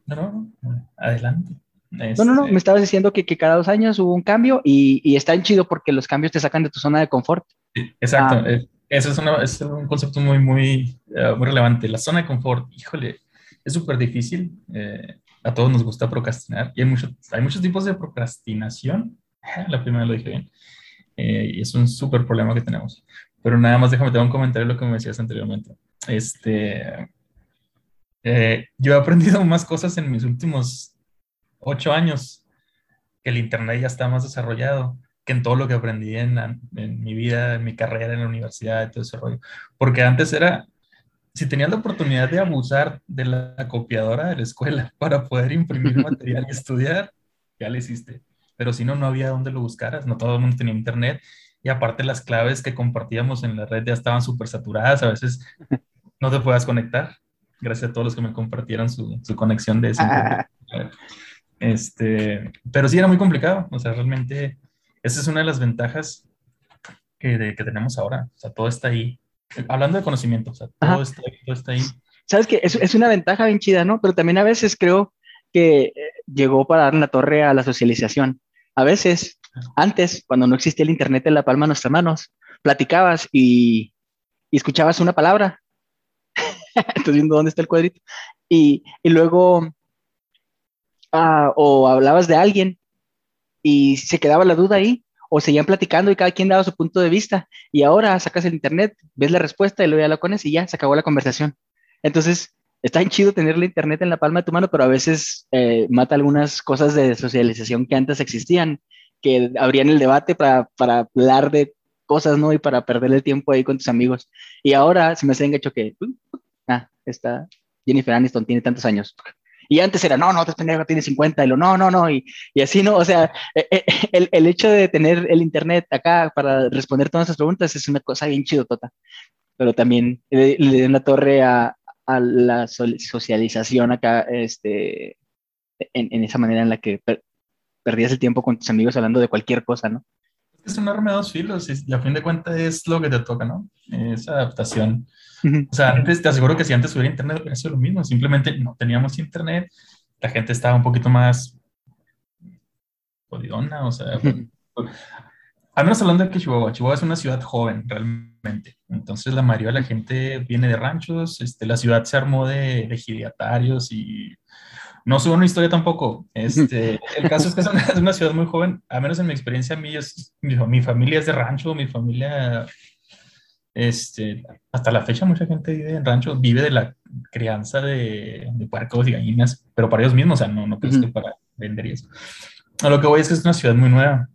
no, no, adelante. No, no, no, me este estabas diciendo que, que, cada dos años hubo un cambio y, y está chido porque los cambios te sacan de tu zona de confort. Sí, exacto. Ah. Ese es, es, un concepto muy, muy eh, muy relevante. La zona de confort, híjole, es súper difícil. Eh, a todos nos gusta procrastinar y hay, mucho, hay muchos tipos de procrastinación. La primera lo dije bien. Eh, y es un súper problema que tenemos. Pero nada más déjame dar un comentario de lo que me decías anteriormente. Este, yo he aprendido más cosas en mis últimos ocho años que el Internet ya está más desarrollado que en todo lo que aprendí en, en, mi vida, en mi carrera, en la universidad, todo ese rollo. Porque antes era, si tenías la oportunidad de abusar de la copiadora de la escuela para poder imprimir material y estudiar, ya lo hiciste. Pero si no, no había dónde lo buscaras, no todo el mundo tenía internet. Y aparte las claves que compartíamos en la red ya estaban súper saturadas, a veces no te puedas conectar. Gracias a todos los que me compartieron su, su conexión de ese. Este, pero sí era muy complicado, o sea, realmente esa es una de las ventajas que, que tenemos ahora. O sea, todo está ahí. Hablando de conocimiento, o sea, todo, está, todo está, ahí. Sabes que es, es, una ventaja bien chida, ¿no? Pero también a veces creo que eh, llegó para dar la torre a la socialización. A veces, antes, cuando no existía el Internet en la palma de nuestras manos, platicabas y, y escuchabas una palabra. Estoy viendo dónde está el cuadrito. Y, y luego, ah, o hablabas de alguien y se quedaba la duda ahí, o seguían platicando y cada quien daba su punto de vista, y ahora sacas el internet, ves la respuesta y luego ya la pones y ya se acabó la conversación. Entonces, está chido tener el internet en la palma de tu mano, pero a veces eh, mata algunas cosas de socialización que antes existían, que abrían el debate para, para hablar de cosas, ¿no? Y para perder el tiempo ahí con tus amigos. Y ahora se me hace hecho que, ah, está Jennifer Aniston, tiene tantos años. Y antes era, no, no, te pendejo, tiene 50, y lo, no, no, no, y, y así, ¿no? O sea, e, e, el, el, hecho de tener el Internet acá para responder todas esas preguntas es una cosa bien chido, Tota. Pero también le, le den la torre a, a la socialización acá, este, en, en, esa manera en la que per perdías el tiempo con tus amigos hablando de cualquier cosa, ¿no? Es un arma de dos filos y a fin de cuentas es lo que te toca, ¿no? Esa adaptación. O sea, antes te aseguro que si antes hubiera internet hubiera sido lo mismo, simplemente no teníamos internet, la gente estaba un poquito más jodidona, o sea, al menos hablando de que Chihuahua, Chihuahua es una ciudad joven realmente, entonces la mayoría de la gente viene de ranchos, este, la ciudad se armó de ejidatarios y no subo una historia tampoco. Este, el caso es que es una, es una, ciudad muy joven, a menos en mi experiencia, mi, mi, mi familia es de rancho, mi familia este, hasta la fecha mucha gente vive en ranchos, vive de la crianza de, de puercos y gallinas, pero para ellos mismos, o sea, no, no crees uh -huh. que para vender y eso. A lo que voy es que es una ciudad muy nueva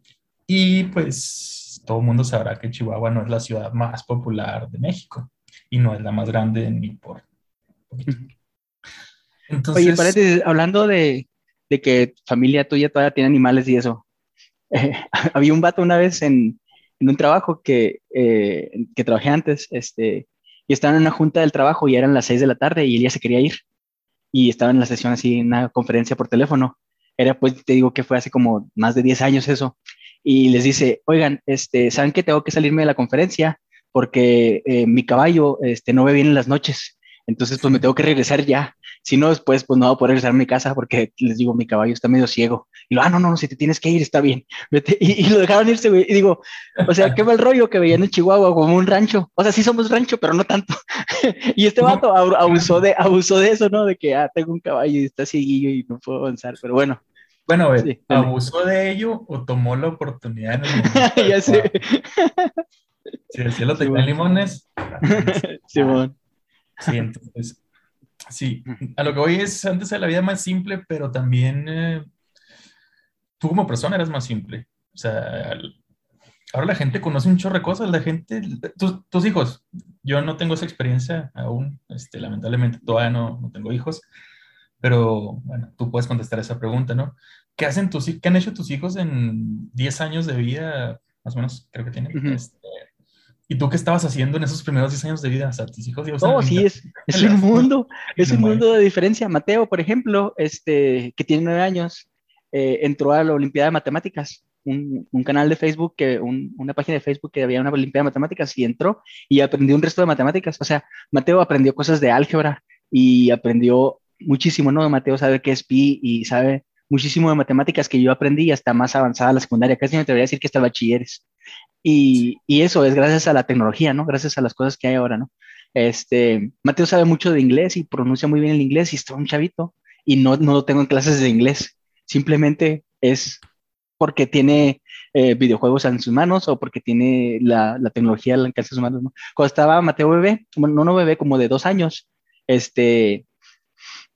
y pues todo el mundo sabrá que Chihuahua no es la ciudad más popular de México y no es la más grande ni por poquito. Entonces, Oye, parece, hablando de, de, que familia tuya todavía tiene animales y eso, eh, había un vato una vez en, en un trabajo que, eh, que trabajé antes, este, y estaba en una junta del trabajo y eran las seis de la tarde y él ya se quería ir. Y estaba en la sesión así, en una conferencia por teléfono. Era pues, te digo que fue hace como más de 10 años eso. Y les dice, oigan, este, ¿saben que tengo que salirme de la conferencia? Porque eh, mi caballo este, no ve bien en las noches. Entonces, pues me tengo que regresar ya. Si no, después, pues no voy a poder regresar a mi casa porque les digo, mi caballo está medio ciego. Y lo, ah, no, no, no, si te tienes que ir, está bien. Vete. Y, y, lo dejaron irse, güey. Y digo, o sea, qué mal rollo que veían en Chihuahua como un rancho. O sea, sí somos rancho, pero no tanto. y este vato abusó de, abusó de eso, ¿no? De que, ah, tengo un caballo y está cieguillo y no puedo avanzar. Pero bueno. Bueno, sí, ¿abusó de ello o tomó la oportunidad? En el ya sé. Si el cielo te sí, limones. Simón. Sí, entonces, sí, a lo que voy es, antes de la vida más simple, pero también eh, tú como persona eras más simple. O sea, ahora la gente conoce un chorro de cosas, la gente, tus, tus hijos, yo no tengo esa experiencia aún, este, lamentablemente todavía no, no, tengo hijos, pero bueno, tú puedes contestar esa pregunta, ¿no? ¿Qué, hacen tus, qué han hecho tus hijos en 10 años de vida, más o menos, creo que tienen? Uh -huh. este, ¿Y tú qué estabas haciendo en esos primeros 10 años de vida? O sea, tus hijos No, oh, sí, es, es un mundo, es un mundo de diferencia. Mateo, por ejemplo, este, que tiene nueve años, eh, entró a la Olimpiada de Matemáticas, un, un canal de Facebook, que, un, una página de Facebook que había una Olimpiada de Matemáticas y entró y aprendió un resto de matemáticas. O sea, Mateo aprendió cosas de álgebra y aprendió muchísimo, ¿no? Mateo sabe qué es pi y sabe muchísimo de matemáticas que yo aprendí hasta más avanzada la secundaria. Casi me debería decir que hasta bachilleres. Y, y, eso es gracias a la tecnología, ¿no? Gracias a las cosas que hay ahora, ¿no? Este, Mateo sabe mucho de inglés y pronuncia muy bien el inglés y está un chavito y no, no lo tengo en clases de inglés. Simplemente es porque tiene eh, videojuegos en sus manos o porque tiene la, la tecnología en sus manos. ¿no? Cuando estaba Mateo bebé, bueno, no, no bebé, como de dos años, este,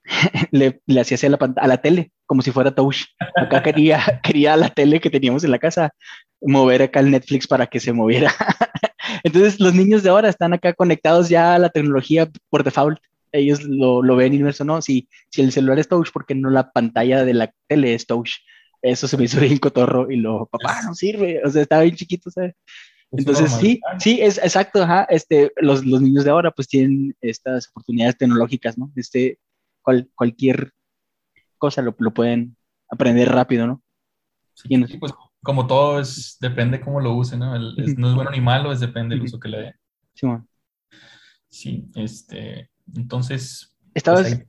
le, le hacía así a la, a la tele, como si fuera touch. Acá quería, quería la tele que teníamos en la casa, mover acá el Netflix para que se moviera. Entonces, los niños de ahora están acá conectados ya a la tecnología por default. Ellos lo, lo ven inmerso, ¿no? Si, si el celular es touch, porque no la pantalla de la tele es touch? Eso se me hizo bien cotorro y lo, papá, no sirve. O sea, estaba bien chiquito, ¿sabes? Entonces, sí, sí, es exacto, ajá, este, los, los, niños de ahora pues tienen estas oportunidades tecnológicas, ¿no? Este, cual, cualquier cosa lo, lo, pueden aprender rápido, ¿no? Sí, pues como todo es, depende cómo lo use, ¿no? El, es, no es bueno ni malo, es depende del uso que le dé. Sí, bueno. sí, este, entonces... Estabas, pues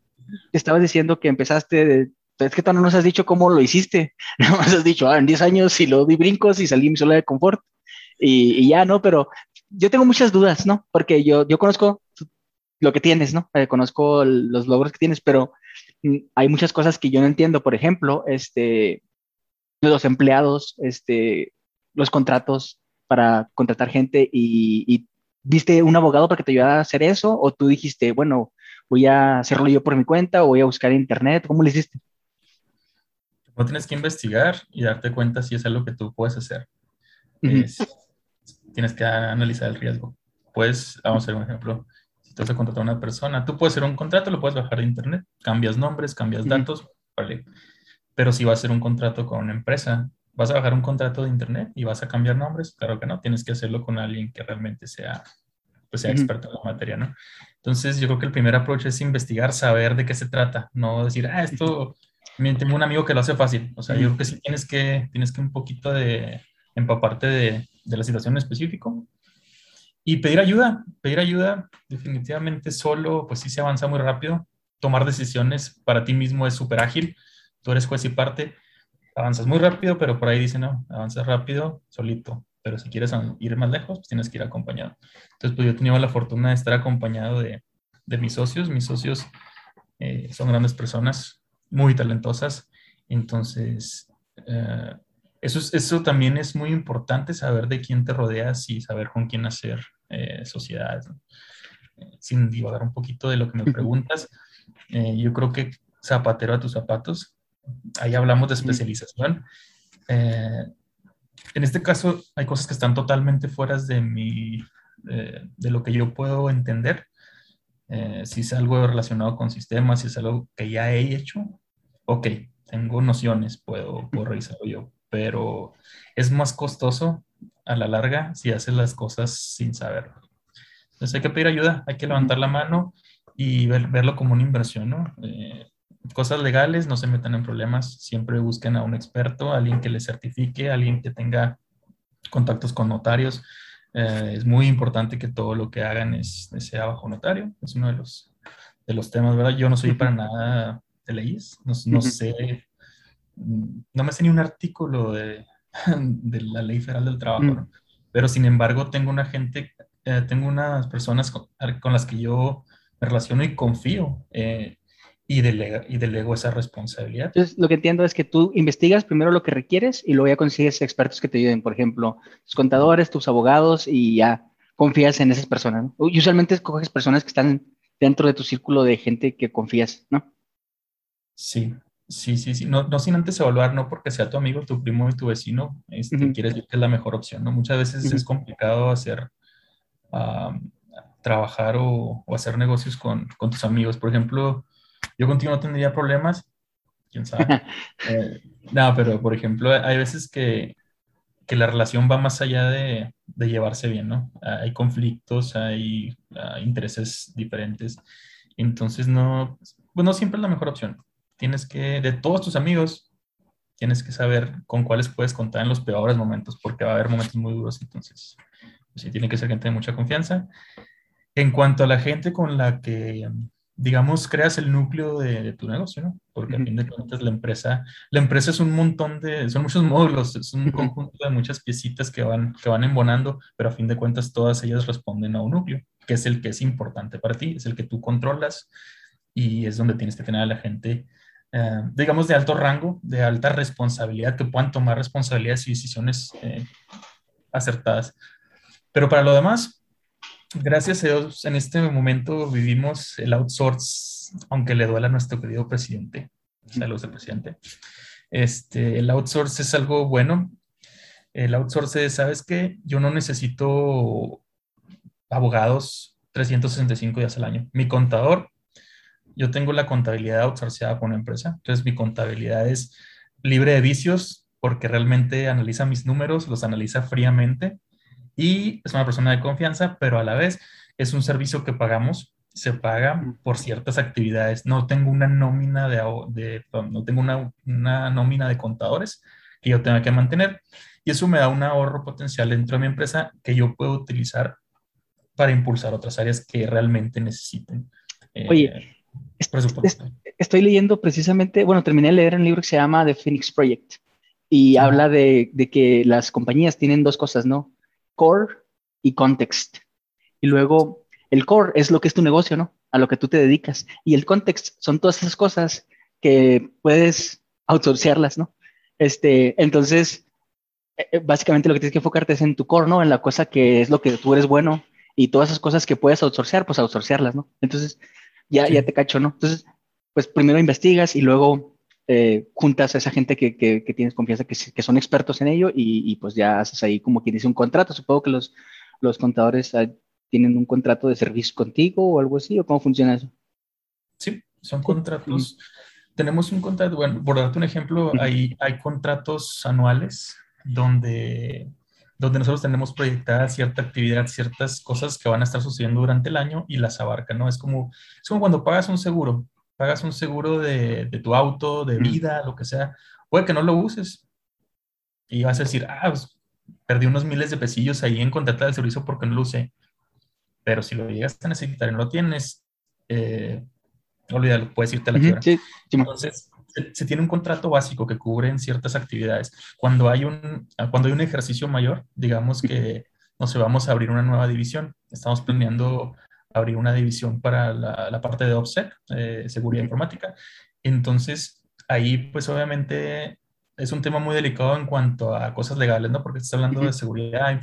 estabas diciendo que empezaste de, es que tú no nos has dicho cómo lo hiciste, no nos has dicho, ah, en 10 años y lo di brincos y salí mi sola de confort y, y, ya, ¿no? Pero yo tengo muchas dudas, ¿no? Porque yo, yo conozco lo que tienes, ¿no? Eh, conozco los logros que tienes, pero mm, hay muchas cosas que yo no entiendo. Por ejemplo, este, los empleados, este, los contratos para contratar gente y, y ¿viste un abogado para que te ayudara a hacer eso? ¿O tú dijiste, bueno, voy a hacerlo yo por mi cuenta o voy a buscar en internet? ¿Cómo lo hiciste? No tienes que investigar y darte cuenta si es algo que tú puedes hacer. tienes que analizar el riesgo. Pues, vamos a hacer un ejemplo a contratar a una persona, tú puedes hacer un contrato, lo puedes bajar de internet, cambias nombres, cambias datos, vale. Pero si vas a hacer un contrato con una empresa, vas a bajar un contrato de internet y vas a cambiar nombres, claro que no, tienes que hacerlo con alguien que realmente sea, pues sea experto en la materia, ¿no? Entonces, yo creo que el primer approach es investigar, saber de qué se trata, no decir, ah, esto, tengo un amigo que lo hace fácil. O sea, yo creo que sí tienes que, tienes que un poquito de empaparte de, de la situación en específico y pedir ayuda, pedir ayuda, definitivamente solo, pues sí se avanza muy rápido. Tomar decisiones para ti mismo es súper ágil. Tú eres juez y parte, avanzas muy rápido, pero por ahí dice, no, avanzas rápido, solito. Pero si quieres ir más lejos, pues tienes que ir acompañado. Entonces, pues yo he tenido la fortuna de estar acompañado de, de mis socios. Mis socios eh, son grandes personas, muy talentosas. Entonces, eh, eso, eso también es muy importante, saber de quién te rodeas y saber con quién hacer eh, sociedades. Eh, sin divagar un poquito de lo que me preguntas, eh, yo creo que zapatero a tus zapatos, ahí hablamos de especialización. en este caso hay cosas que están totalmente fuera de, mi, de lo que yo puedo entender. si es algo relacionado con sistemas, si es algo que ya he hecho, ok, tengo nociones, puedo, puedo revisarlo yo, pero es más costoso a la larga si haces las cosas sin saberlo. Entonces hay que pedir ayuda, hay que levantar la mano y verlo como una inversión, ¿no? Eh, cosas legales, no se metan en problemas, siempre busquen a un experto, alguien que les certifique, alguien que tenga contactos con notarios. Eh, es muy importante que todo lo que hagan es, sea bajo notario, es uno de los, de los temas, ¿verdad? Yo no soy para nada de leyes, no, no sé, no me sé ni un artículo de, de la ley federal del trabajo, mm. Pero sin embargo, tengo una gente, eh, tengo unas personas con, las que yo me relaciono y confío eh, y, delega, y delego esa responsabilidad. Entonces, lo que entiendo es que tú investigas primero lo que requieres y luego ya consigues expertos que te ayuden, por ejemplo, tus contadores, tus abogados y ya confías en esas personas. usualmente escoges personas que están dentro de tu círculo de gente que confías, ¿no? Sí, Sí, sí, sí. No, no sin antes evaluar, no porque sea tu amigo, tu primo y tu vecino, este, quieres decir que es la mejor opción, ¿no? Muchas veces es complicado hacer, trabajar o, hacer negocios con, con, tus amigos. Por ejemplo, yo contigo no tendría problemas, quién sabe. Eh, no, pero por ejemplo, hay veces que, que la relación va más allá de, de, llevarse bien, ¿no? Hay conflictos, hay, hay intereses diferentes. Entonces, no, pues no siempre es la mejor opción tienes que, de todos tus amigos, tienes que saber con cuáles puedes contar en los peores momentos, porque va a haber momentos muy duros, entonces, pues sí, tiene que ser gente de mucha confianza. En cuanto a la gente con la que, digamos, creas el núcleo de, tu negocio, ¿no? Porque a fin de cuentas la empresa, la empresa es un montón de, son muchos módulos, es un conjunto de muchas piecitas que van, que van embonando, pero a fin de cuentas todas ellas responden a un núcleo. que es el que es importante para ti, es el que tú controlas y es donde tienes que tener a la gente, eh, digamos, de alto rango, de alta responsabilidad, que puedan tomar responsabilidades y decisiones eh, acertadas. Pero para lo demás, gracias a Dios, en este momento vivimos el outsource, aunque le duela a nuestro querido presidente. Saludos al presidente. Este, el outsource es algo bueno. El outsource, ¿sabes qué? Yo no necesito abogados 365 días al año. Mi contador, yo tengo la contabilidad outsourceada con una empresa, entonces mi contabilidad es libre de vicios porque realmente analiza mis números, los analiza fríamente y es una persona de confianza, pero a la vez es un servicio que pagamos, se paga por ciertas actividades. No tengo una nómina de, de no tengo una, una nómina de contadores que yo tenga que mantener y eso me da un ahorro potencial dentro de mi empresa que yo puedo utilizar para impulsar otras áreas que realmente necesiten. Eh, Oye, estoy leyendo precisamente, bueno, terminé de leer un libro que se llama The Phoenix Project y habla de, de, que las compañías tienen dos cosas, ¿no? Core y context. Y luego el core es lo que es tu negocio, ¿no? A lo que tú te dedicas. Y el context son todas esas cosas que puedes outsourcearlas, ¿no? Este, entonces, eh, eh, básicamente lo que tienes que enfocarte es en tu core, ¿no? En la cosa que es lo que tú eres bueno y todas esas cosas que puedes outsourcear, pues outsourcearlas, ¿no? Entonces, ya, ya te cacho, ¿no? Entonces, pues primero investigas y luego eh, juntas a esa gente que, que, tienes confianza, que, que, son expertos en ello y, y, pues ya haces ahí como quien dice un contrato. Supongo que los, los contadores ah, tienen un contrato de servicio contigo o algo así, o cómo funciona eso. Sí, son contratos. Tenemos un contrato, bueno, por darte un ejemplo, hay, hay contratos anuales donde donde nosotros tenemos proyectada cierta actividad, ciertas cosas que van a estar sucediendo durante el año y las abarca, ¿no? Es como, es como cuando pagas un seguro, pagas un seguro de, de tu auto, de vida, lo que sea, puede que no lo uses y vas a decir, ah, pues, perdí unos miles de pesillos ahí en contratar el servicio porque no lo usé. Pero si lo llegas a necesitar y no lo tienes, eh, olvídalo, puedes irte a la quiebra. Sí, Entonces, se, tiene un contrato básico que cubre ciertas actividades. Cuando hay un, cuando hay un ejercicio mayor, digamos que no sé, vamos a abrir una nueva división. Estamos planeando abrir una división para la, la parte de OPSEC, eh, seguridad informática. Entonces, ahí pues obviamente es un tema muy delicado en cuanto a cosas legales, ¿no? Porque estás hablando de seguridad,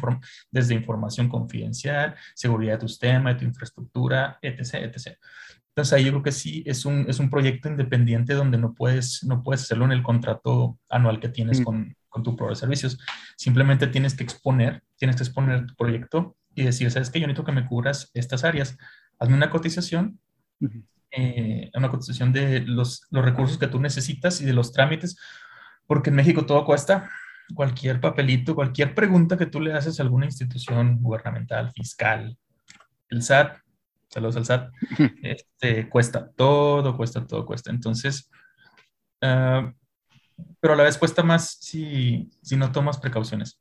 desde información confidencial, seguridad de tu sistema, de tu infraestructura, etc., etc. Entonces ahí yo creo que sí es un, es un proyecto independiente donde no puedes, no puedes hacerlo en el contrato anual que tienes mm. con, con, tu proveedor de servicios. Simplemente tienes que exponer, tienes que exponer tu proyecto y decir, ¿sabes qué? Yo necesito que me cubras estas áreas. Hazme una cotización, eh, una cotización de los, los recursos que tú necesitas y de los trámites, porque en México todo cuesta. Cualquier papelito, cualquier pregunta que tú le haces a alguna institución gubernamental, fiscal, el SAT, saludos al SAT, este, cuesta todo, cuesta todo, cuesta. Entonces, ah, pero a la vez cuesta más si, si no tomas precauciones.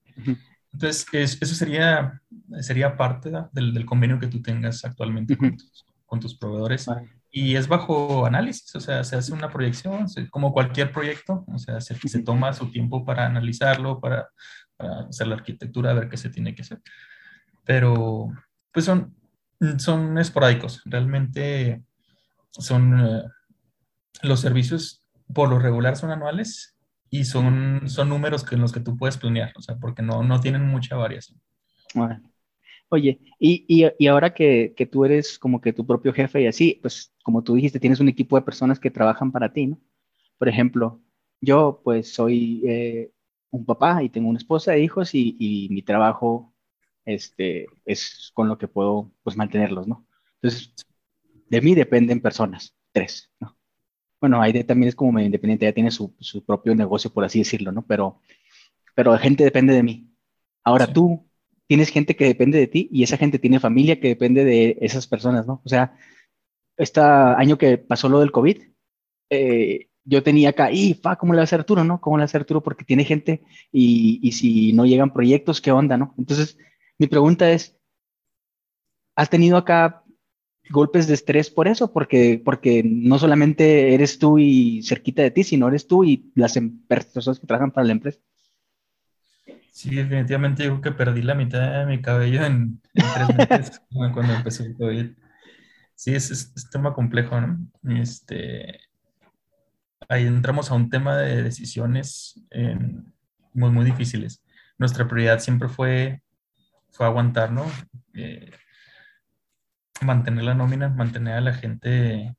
Entonces, eso sería, sería parte del, del, convenio que tú tengas actualmente con, tus, con, tus, proveedores. Y es bajo análisis, o sea, se hace una proyección, como cualquier proyecto, o sea, se, se toma su tiempo para analizarlo, para, para, hacer la arquitectura, ver qué se tiene que hacer. Pero, pues son, son esporádicos, realmente son eh, los servicios por lo regular son anuales y son, son números que, en los que tú puedes planear, o sea, porque no, no tienen mucha variación. Oye, y, y, y ahora que, que, tú eres como que tu propio jefe y así, pues como tú dijiste, tienes un equipo de personas que trabajan para ti, ¿no? Por ejemplo, yo pues soy eh, un papá y tengo una esposa e hijos y, y mi trabajo este, es con lo que puedo pues, mantenerlos, ¿no? Entonces, de mí dependen personas, tres, ¿no? Bueno, Aide también es como medio independiente, ya tiene su, su, propio negocio, por así decirlo, ¿no? Pero, pero la gente depende de mí. Ahora tú tienes gente que depende de ti y esa gente tiene familia que depende de esas personas, ¿no? O sea, este año que pasó lo del COVID, eh, yo tenía acá, y fa, ¿cómo le va a hacer Arturo, no? ¿Cómo le va a hacer Arturo? Porque tiene gente y, y si no llegan proyectos, ¿qué onda, no? Entonces, mi pregunta es, ¿has tenido acá golpes de estrés por eso? Porque, porque no solamente eres tú y cerquita de ti, sino eres tú y las em, personas que trabajan para la empresa. Sí, definitivamente creo que perdí la mitad de mi cabello en, tres meses cuando empezó el COVID. Sí, es, es, es, tema complejo, ¿no? Este, ahí entramos a un tema de decisiones muy, muy difíciles. Nuestra prioridad siempre fue, fue aguantar, ¿no? Eh, mantener la nómina, mantener a la gente,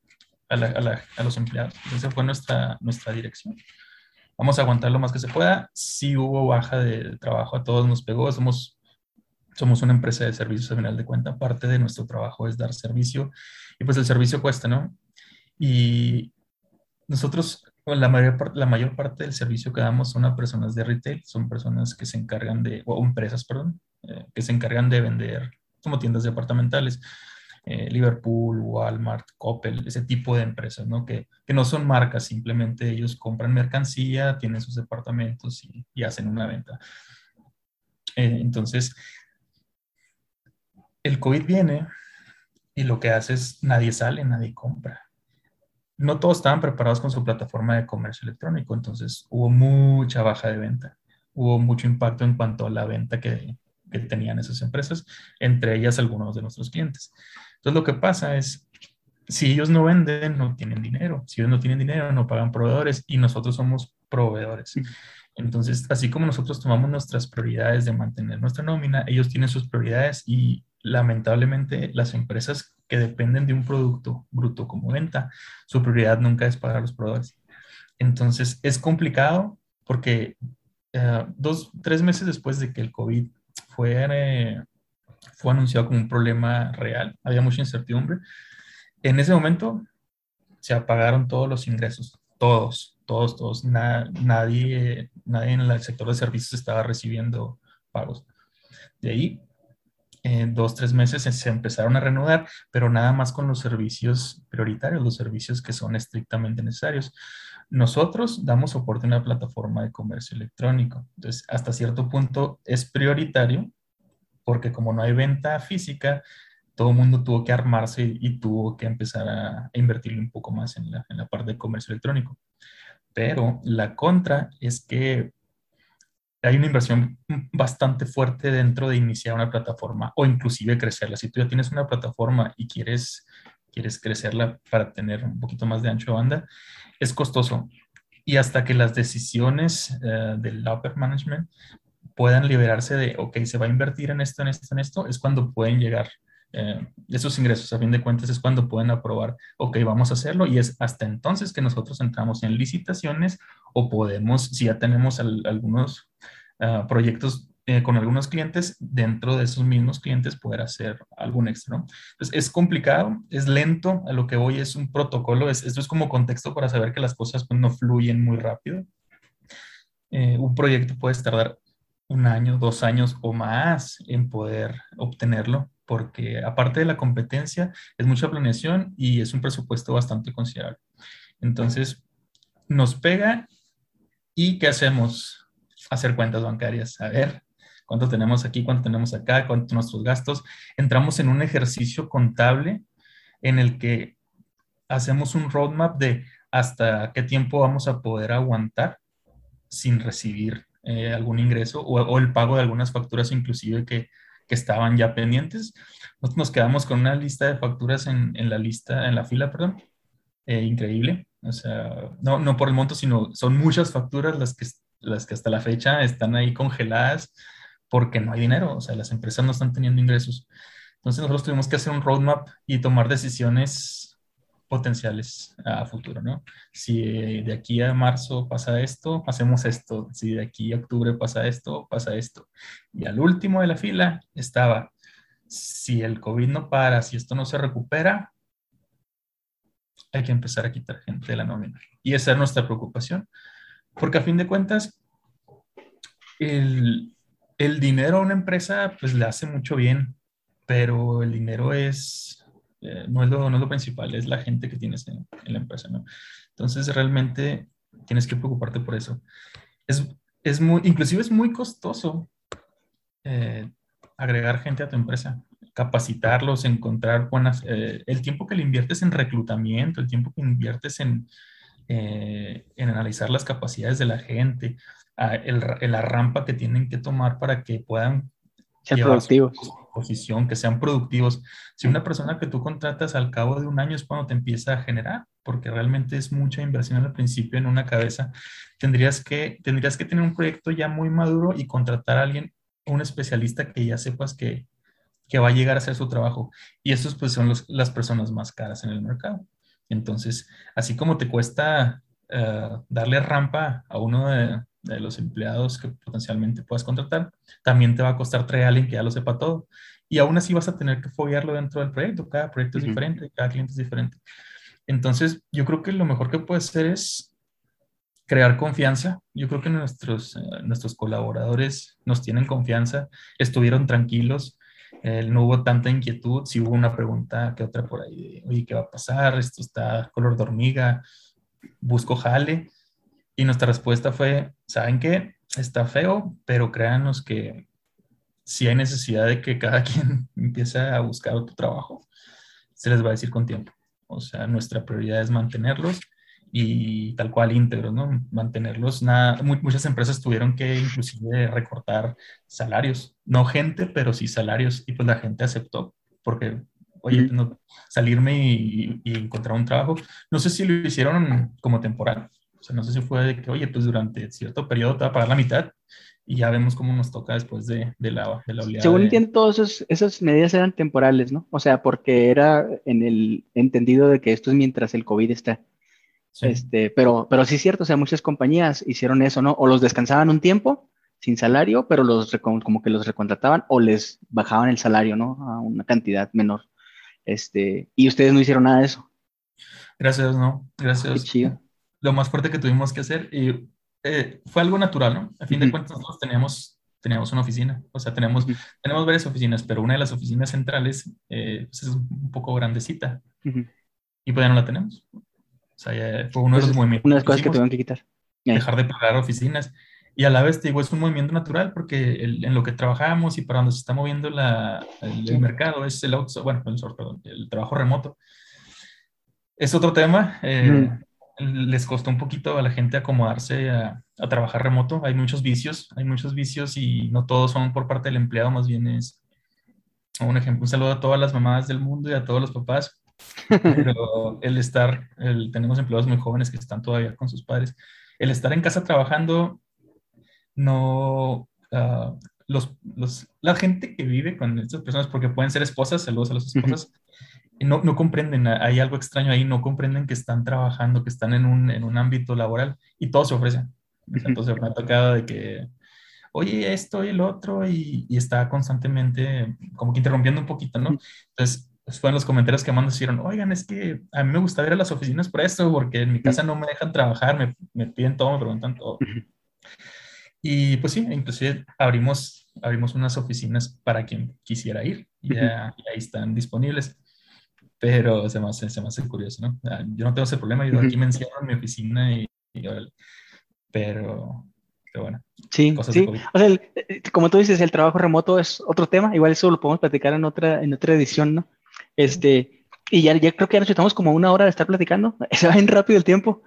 a, a, los empleados. Esa fue nuestra, nuestra dirección. Vamos a aguantar lo más que se pueda. Si hubo baja de trabajo, a todos nos pegó. Somos, somos una empresa de servicios a final de cuenta. Parte de nuestro trabajo es dar servicio y pues el servicio cuesta, ¿no? Y nosotros, la mayor, la mayor parte del servicio que damos son personas de retail, son personas que se encargan de, o empresas, perdón, eh, que se encargan de vender como tiendas departamentales. Eh, Liverpool, Walmart, Coppel, ese tipo de empresas, ¿no? Que, que, no son marcas, simplemente ellos compran mercancía, tienen sus departamentos y, y hacen una venta. Eh, entonces, el COVID viene y lo que hace es nadie sale, nadie compra. No todos estaban preparados con su plataforma de comercio electrónico, entonces hubo mucha baja de venta, hubo mucho impacto en cuanto a la venta que, que tenían esas empresas, entre ellas algunos de nuestros clientes. Entonces lo que pasa es, si ellos no venden, no tienen dinero. Si ellos no tienen dinero, no pagan proveedores y nosotros somos proveedores. Entonces, así como nosotros tomamos nuestras prioridades de mantener nuestra nómina, ellos tienen sus prioridades y lamentablemente las empresas dependen de un producto bruto como venta, su prioridad nunca es pagar los proveedores. Entonces, es complicado porque uh, dos, tres meses después de que el COVID fue, eh, fue anunciado como un problema real, había mucha incertidumbre. En ese momento se apagaron todos los ingresos, todos, todos, todos. nadie, nadie en el sector de servicios estaba recibiendo pagos. De ahí, en dos, tres meses se empezaron a reanudar, pero nada más con los servicios prioritarios, los servicios que son estrictamente necesarios. Nosotros damos soporte a una plataforma de comercio electrónico. Entonces, hasta cierto punto es prioritario porque como no hay venta física, todo el mundo tuvo que armarse y, tuvo que empezar a, invertir un poco más en la, en la parte de comercio electrónico. Pero la contra es que hay una inversión bastante fuerte dentro de iniciar una plataforma o inclusive crecerla. Si tú ya tienes una plataforma y quieres, quieres crecerla para tener un poquito más de ancho de banda, es costoso. Y hasta que las decisiones uh, del upper management puedan liberarse de, ok, se va a invertir en esto, en esto, en esto, es cuando pueden llegar eh, esos ingresos. A fin de cuentas es cuando pueden aprobar, ok, vamos a hacerlo y es hasta entonces que nosotros entramos en licitaciones o podemos, si ya tenemos algunos uh, proyectos eh, con algunos clientes, dentro de esos mismos clientes poder hacer algún extra. ¿no? Entonces, es complicado, es lento, a lo que voy es un protocolo, es, esto es como contexto para saber que las cosas pues, no fluyen muy rápido. Eh, un proyecto puede tardar un año, dos años o más en poder obtenerlo, porque aparte de la competencia, es mucha planeación y es un presupuesto bastante considerable. Entonces, nos pega y ¿qué hacemos? Hacer cuentas bancarias. A ver, cuánto tenemos aquí, cuánto tenemos acá, cuántos nuestros gastos. Entramos en un ejercicio contable en el que hacemos un roadmap de hasta qué tiempo vamos a poder aguantar sin recibir eh, algún ingreso o, el pago de algunas facturas inclusive que, que estaban ya pendientes. Nos quedamos con una lista de facturas en, en la lista, en la fila, perdón, eh, increíble. O sea, no, no por el monto, sino son muchas facturas las que, las que hasta la fecha están ahí congeladas porque no hay dinero, o sea, las empresas no están teniendo ingresos. Entonces nosotros tuvimos que hacer un roadmap y tomar decisiones potenciales a futuro, ¿no? Si de aquí a marzo pasa esto, hacemos esto. Si de aquí a octubre pasa esto, pasa esto. Y al último de la fila estaba, si el COVID no para, si esto no se recupera, hay que empezar a quitar gente de la nómina. Y esa es nuestra preocupación, porque a fin de cuentas, el, el dinero a una empresa pues le hace mucho bien, pero el dinero es, eh, no, es lo, no, es lo, principal, es la gente que tienes en, la empresa. Entonces realmente tienes que preocuparte por eso. Es, es muy, inclusive es muy costoso eh, agregar gente a tu empresa, capacitarlos, encontrar buenas, eh, el tiempo que le inviertes en reclutamiento, el tiempo que inviertes en, en analizar las capacidades de la gente, la rampa que tienen que tomar para que puedan ser productivos. Posición, que sean productivos. Si una persona que tú contratas al cabo de un año es cuando te empieza a generar, porque realmente es mucha inversión al principio en una cabeza, tendrías que, tendrías que tener un proyecto ya muy maduro y contratar a alguien, un especialista que ya sepas que, que va a llegar a hacer su trabajo. Y esos pues son las personas más caras en el mercado. Entonces, así como te cuesta eh, darle rampa a uno de, de los empleados que potencialmente puedas contratar, también te va a costar traer a alguien que ya lo sepa todo. Y aún así vas a tener que foguearlo dentro del proyecto. Cada proyecto es diferente, cada cliente es diferente. Entonces, yo creo que lo mejor que puede hacer es crear confianza. Yo creo que nuestros, eh, nuestros colaboradores nos tienen confianza, estuvieron tranquilos, eh, no hubo tanta inquietud. Si hubo una pregunta que otra por ahí, oye, ¿qué va a pasar? Esto está color de hormiga, busco jale. Y nuestra respuesta fue, ¿saben qué? Está feo, pero créanos que si hay necesidad de que cada quien empiece a buscar otro trabajo, se les va a decir con tiempo. O sea, nuestra prioridad es mantenerlos y tal cual íntegros, ¿no? Mantenerlos. Nada, muchas empresas tuvieron que inclusive recortar salarios, no gente, pero sí salarios, y pues la gente aceptó, porque, oye, no, salirme y, y, encontrar un trabajo, no sé si lo hicieron como temporal, o sea, no sé si fue de que, oye, pues durante cierto periodo te va a pagar la mitad y ya vemos cómo nos toca después de, de, la, de la oleada. Según entiendo, todas esas medidas eran temporales, ¿no? O sea, porque era en el entendido de que esto es mientras el COVID está. Este, pero, pero sí es cierto, o sea, muchas compañías hicieron eso, ¿no? O los descansaban un tiempo sin salario, pero los como que los recontrataban o les bajaban el salario, ¿no? A una cantidad menor. Este, y ustedes no hicieron nada de eso. Gracias, ¿no? Gracias. Qué chido lo más fuerte que tuvimos que hacer y eh, fue algo natural, ¿no? A fin de cuentas nosotros teníamos, teníamos una oficina, o sea, tenemos, tenemos varias oficinas, pero una de las oficinas centrales eh, pues, es un poco grandecita y pues ya no la tenemos. O sea, fue uno de los movimientos. Una de las cosas que tuvieron que quitar. Dejar de pagar oficinas. Y a la vez, te digo, es un movimiento natural porque en lo que trabajamos y para donde se está moviendo la, el, mercado es el, bueno, el, perdón, el trabajo remoto. Es otro tema. Eh, les costó un poquito a la gente acomodarse a, trabajar remoto. Hay muchos vicios, hay muchos vicios y no todos son por parte del empleado, más bien es un ejemplo. Un saludo a todas las mamás del mundo y a todos los papás. Pero el estar, el, tenemos empleados muy jóvenes que están todavía con sus padres. El estar en casa trabajando, no, ah, los, los, la gente que vive con estas personas, porque pueden ser esposas, saludos a las esposas, no, no, comprenden, hay algo extraño ahí, no comprenden que están trabajando, que están en un, en un ámbito laboral y todo se ofrece. Entonces me ha tocado de que, oye, esto y el otro, y, y, está constantemente como que interrumpiendo un poquito, ¿no? Entonces, pues, fueron los comentarios que mandan, dijeron, oigan, es que a mí me gusta ir a las oficinas por esto, porque en mi casa no me dejan trabajar, me, me piden todo, me preguntan todo. Y pues sí, inclusive abrimos, abrimos unas oficinas para quien quisiera ir, y, ya, y ahí están disponibles pero se me hace, se me hace curioso, ¿no? Yo no tengo ese problema, yo aquí me encierro en mi oficina y, pero, pero bueno. Sí, sí. O sea, eh, como tú dices, el trabajo remoto es otro tema, igual eso lo podemos platicar en otra, en otra edición, ¿no? Este, y ya, ya creo que ya nos estamos como una hora de estar platicando, se va bien rápido el tiempo.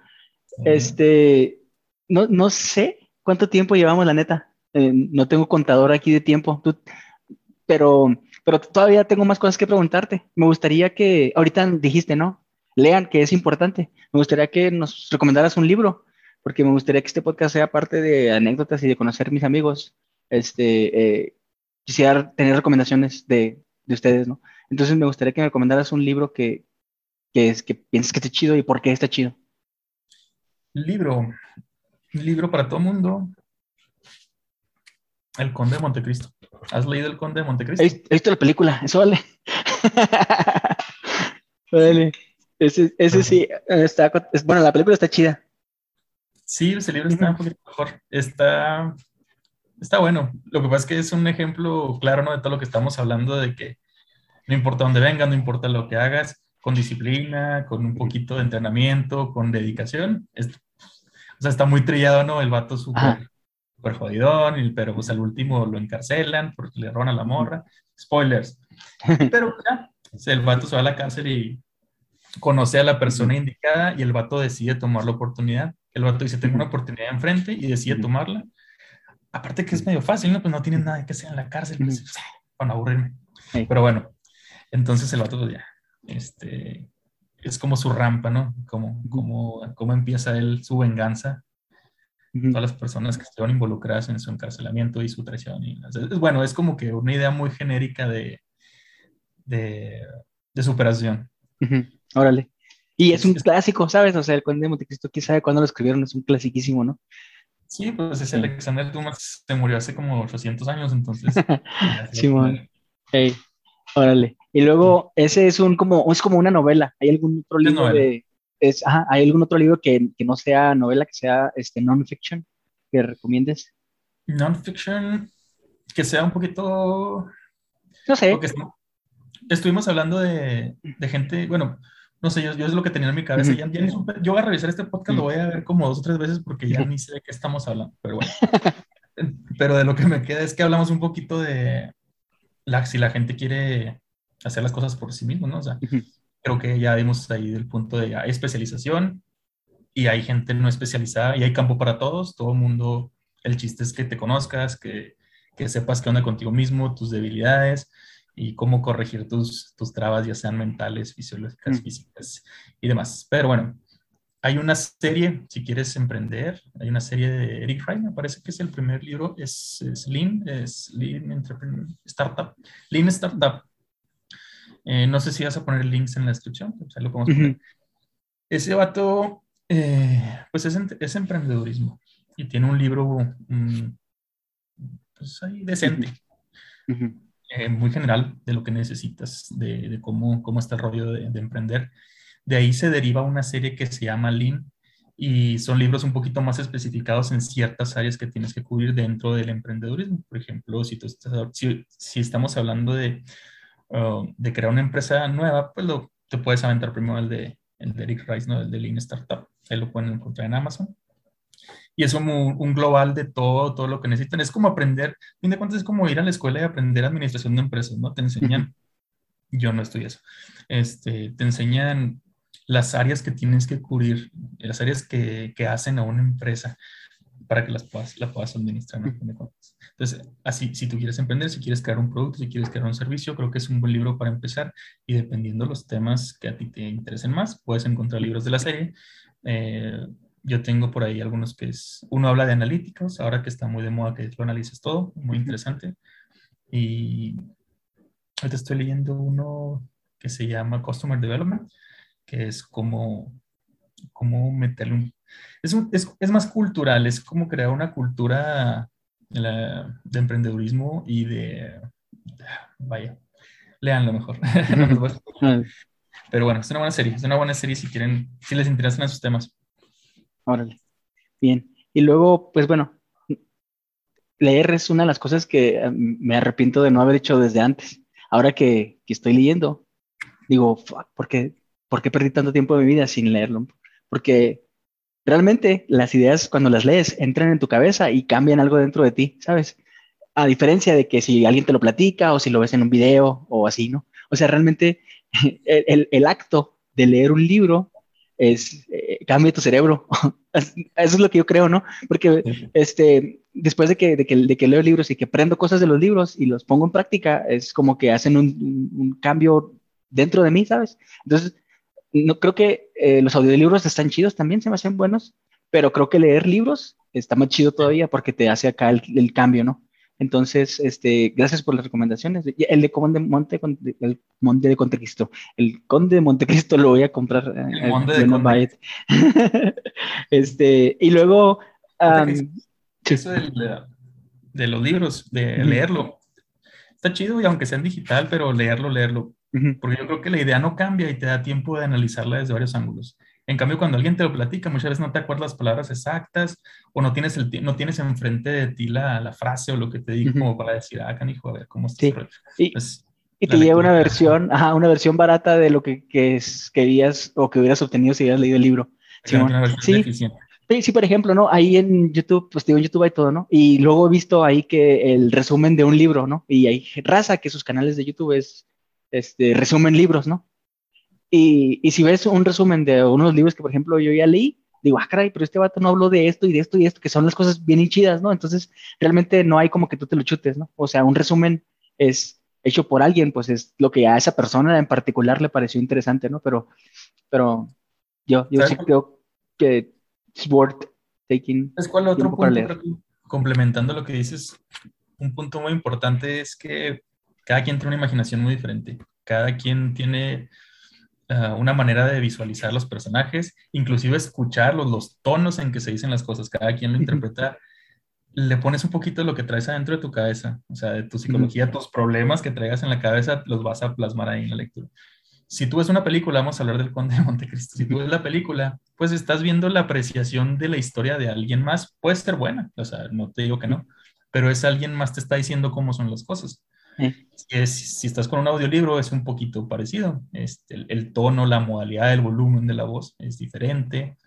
Este, no, no sé cuánto tiempo llevamos, la neta. Eh, no tengo contador aquí de tiempo, tú, pero pero todavía tengo más cosas que preguntarte. Me gustaría que, ahorita dijiste, ¿no? Lean, que es importante. Me gustaría que nos recomendaras un libro, porque me gustaría que este podcast sea parte de anécdotas y de conocer mis amigos. Este, eh, quisiera tener recomendaciones de, de, ustedes, ¿no? Entonces me gustaría que me recomendaras un libro que, que, es, que pienses que esté chido y por qué está chido. Libro, libro para todo mundo. El Conde de Montecristo. ¿Has leído El Conde de Montecristo? He, visto la película, eso vale. vale. Ese, ese sí, está, bueno, la película está chida. Sí, ese libro está un poquito mejor. Está, está bueno. Lo que pasa es que es un ejemplo claro, ¿no? De todo lo que estamos hablando, de que no importa dónde vengas, no importa lo que hagas, con disciplina, con un poquito de entrenamiento, con dedicación. o sea, está muy trillado, ¿no? El vato súper super jodidón, pero pues al último lo encarcelan porque le roban a la morra. Spoilers. Pero ya, el vato se va a la cárcel y conoce a la persona indicada y el vato decide tomar la oportunidad El vato dice, tengo una oportunidad enfrente y decide tomarla. Aparte que es medio fácil, ¿no? Pues no tienen nada que hacer en la cárcel, pues, para aburrirme. Pero bueno, entonces el vato, pues ya, este, es como su rampa, ¿no? Como, como, como empieza él su venganza. Todas las personas que estuvieron involucradas en su encarcelamiento y su traición. Y, bueno, es como que una idea muy genérica de, de, de superación. Órale. Y es un clásico, ¿sabes? O sea, el Conde de Montecristo, quién sabe cuándo lo escribieron, es un clasiquísimo, ¿no? Sí, pues ese Alexander Dumas se murió hace como 800 años, entonces. Simón. Hey, órale. Y luego, ese es un como, es como una novela. ¿Hay algún otro libro de. Es, ajá, ¿Hay algún otro libro que, que, no sea novela, que sea este, non-fiction que recomiendes? Non-fiction, que sea un poquito. No sé. Estuvimos hablando de, de gente, bueno, no sé, yo, yo, es lo que tenía en mi cabeza. ya, yo voy a revisar este podcast, lo voy a ver como dos o tres veces porque ya ni sé de qué estamos hablando, pero bueno. pero de lo que me queda es que hablamos un poquito de la, si la gente quiere hacer las cosas por sí mismo, ¿no? O sea, creo que ya vimos ahí del punto de hay especialización y hay gente no especializada y hay campo para todos, todo el mundo, el chiste es que te conozcas, que, que sepas qué onda contigo mismo, tus debilidades y cómo corregir tus, tus trabas, ya sean mentales, fisiológicas, físicas y demás. Pero bueno, hay una serie, si quieres emprender, hay una serie de Eric Fry, me parece que es el primer libro, es, Lean, es Lean Entrepreneur Startup, Lean Startup. Eh, no sé si vas a poner links en la descripción, pues lo podemos poner. Ese vato, eh, pues es, es, emprendedurismo y tiene un libro, mm, pues ahí decente. Eh, muy general de lo que necesitas, de, de cómo, cómo está el rollo de, de, emprender. De ahí se deriva una serie que se llama Lean y son libros un poquito más especificados en ciertas áreas que tienes que cubrir dentro del emprendedurismo. Por ejemplo, si, tú estás, si, si estamos hablando de, uh, de crear una empresa nueva, pues lo, te puedes aventar primero el de, el de Eric Rice, ¿no? el de Lean Startup. Ahí lo pueden encontrar en Amazon y es un, un, global de todo, todo lo que necesitan. Es como aprender, a fin de cuentas es como ir a la escuela y aprender administración de empresas, ¿no? Te enseñan, yo no estoy eso, este, te enseñan las áreas que tienes que cubrir, las áreas que, que hacen a una empresa para que las puedas, la puedas administrar, ¿no? Entonces, así, si tú quieres emprender, si quieres crear un producto, si quieres crear un servicio, creo que es un buen libro para empezar y dependiendo de los temas que a ti te interesen más, puedes encontrar libros de la serie. Eh, yo tengo por ahí algunos que es, uno habla de analíticos, ahora que está muy de moda que lo analices todo, muy interesante. Y ahorita estoy leyendo uno que se llama Customer Development, que es como, como meterle un... Es, es, es más cultural, es como crear una cultura de, la, de emprendedurismo y de... Vaya, leanlo mejor. Pero bueno, es una buena serie, es una buena serie si quieren, si les interesan esos temas. Órale. Bien. Y luego, pues bueno, leer es una de las cosas que eh, me arrepiento de no haber hecho desde antes. Ahora que, estoy leyendo, digo, ¿por qué, ¿por qué perdí tanto tiempo de mi vida sin leerlo? Porque realmente las ideas cuando las lees entran en tu cabeza y cambian algo dentro de ti, ¿sabes? A diferencia de que si alguien te lo platica o si lo ves en un video o así, ¿no? O sea, realmente el, el acto de leer un libro es eh, cambia tu cerebro. Eso es lo que yo creo, ¿no? Porque este, después de que, de, que, de que leo libros y que aprendo cosas de los libros y los pongo en práctica, es como que hacen un, un, cambio dentro de mí, ¿sabes? Entonces, no creo que eh, los audiolibros están chidos también, se me hacen buenos, pero creo que leer libros está más chido todavía porque te hace acá el, el cambio, ¿no? Entonces, este, gracias por las recomendaciones. El de Conde Monte, el Monte de Montecristo. El Conde de Montecristo lo voy a comprar. El eh, Monte de Conde. este, y luego... eso de, los libros, de leerlo. Está chido y aunque sea en digital, pero leerlo, leerlo. Porque yo creo que la idea no cambia y te da tiempo de analizarla desde varios ángulos. En cambio, cuando alguien te lo platica, muchas veces no te acuerdas las palabras exactas o no tienes, el, no tienes enfrente de ti la, la frase o lo que te digo como para decir, ah, canijo, a ver cómo está. Sí. Y, te llega una versión, ajá, una versión barata de lo que, que querías o que hubieras obtenido si hubieras leído el libro. Sí, sí, sí, por ejemplo, ¿no? Ahí en YouTube, pues digo, en YouTube hay todo, ¿no? Y luego he visto ahí que el resumen de un libro, ¿no? Y hay raza que sus canales de YouTube es, este, resumen libros, ¿no? Y, y, si ves un resumen de unos libros que, por ejemplo, yo ya leí, digo, ah, caray, pero este vato no habló de esto y de esto y esto, que son las cosas bien chidas, ¿no? Entonces, realmente no hay como que tú te lo chutes, ¿no? O sea, un resumen es hecho por alguien, pues es lo que a esa persona en particular le pareció interesante, ¿no? Pero, pero yo, yo sí creo que es worth taking. ¿Es cuál otro punto? Complementando lo que dices, un punto muy importante es que cada quien tiene una imaginación muy diferente. Cada quien tiene ah, una manera de visualizar los personajes, inclusive escucharlos, los tonos en que se dicen las cosas. Cada quien lo interpreta. Le pones un poquito de lo que traes adentro de tu cabeza, o sea, de tu psicología, tus problemas que traigas en la cabeza, los vas a plasmar ahí en la lectura. Si tú ves una película, vamos a hablar del Conde de Montecristo, si tú ves la película, pues estás viendo la apreciación de la historia de alguien más, puede ser buena, o sea, no te digo que no, pero es alguien más te está diciendo cómo son las cosas. Si, estás con un audiolibro es un poquito parecido. Este, el, tono, la modalidad, el volumen de la voz es diferente.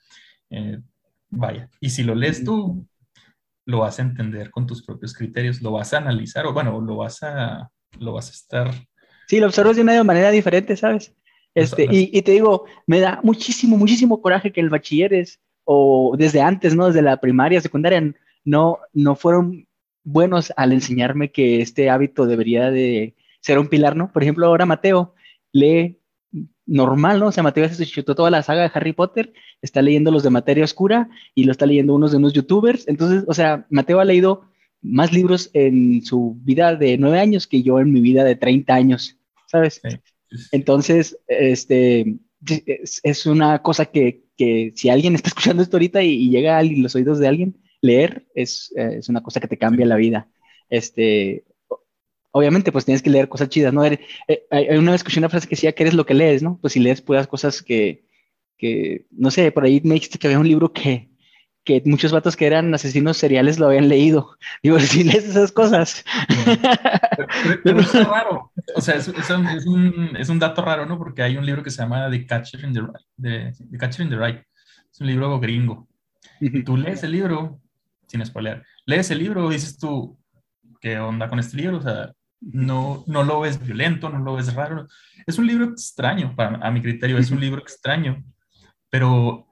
Eh, vaya, y si lo lees tú, lo vas a entender con tus propios criterios, lo vas a analizar o bueno, lo vas a, lo vas a estar... Sí, lo observas de una manera diferente, ¿sabes? Este, y, y, te digo, me da muchísimo, muchísimo coraje que el bachilleres o desde antes, ¿no? Desde la primaria, secundaria, no, no fueron buenos al enseñarme que este hábito debería de ser un pilar, ¿no? Por ejemplo, ahora Mateo lee normal, ¿no? O sea, Mateo se chutó toda la saga de Harry Potter, está leyendo los de Materia Oscura y lo está leyendo unos de unos youtubers. Entonces, o sea, Mateo ha leído más libros en su vida de nueve años que yo en mi vida de 30 años, ¿sabes? Entonces, este, es, una cosa que, que, si alguien está escuchando esto ahorita y, y llega a los oídos de alguien, leer es, eh, es, una cosa que te cambia la vida. Este, obviamente, pues tienes que leer cosas chidas, ¿no? Eh, hay una vez escuché una frase que decía que eres lo que lees, ¿no? Pues si lees puras cosas que, que, no sé, por ahí me dijiste que había un libro que, que muchos vatos que eran asesinos seriales lo habían leído. Digo, si lees esas cosas. Pero, es raro. O sea, es, es, un, es, un, dato raro, ¿no? Porque hay un libro que se llama The Catcher in the, the, the Catcher in the Rye. Es un libro gringo. Tú lees el libro sin spoiler, lees el libro dices tú, ¿qué onda con este libro? O sea, no, no lo ves violento, no lo ves raro. Es un libro extraño, para, a mi criterio, es un libro extraño, pero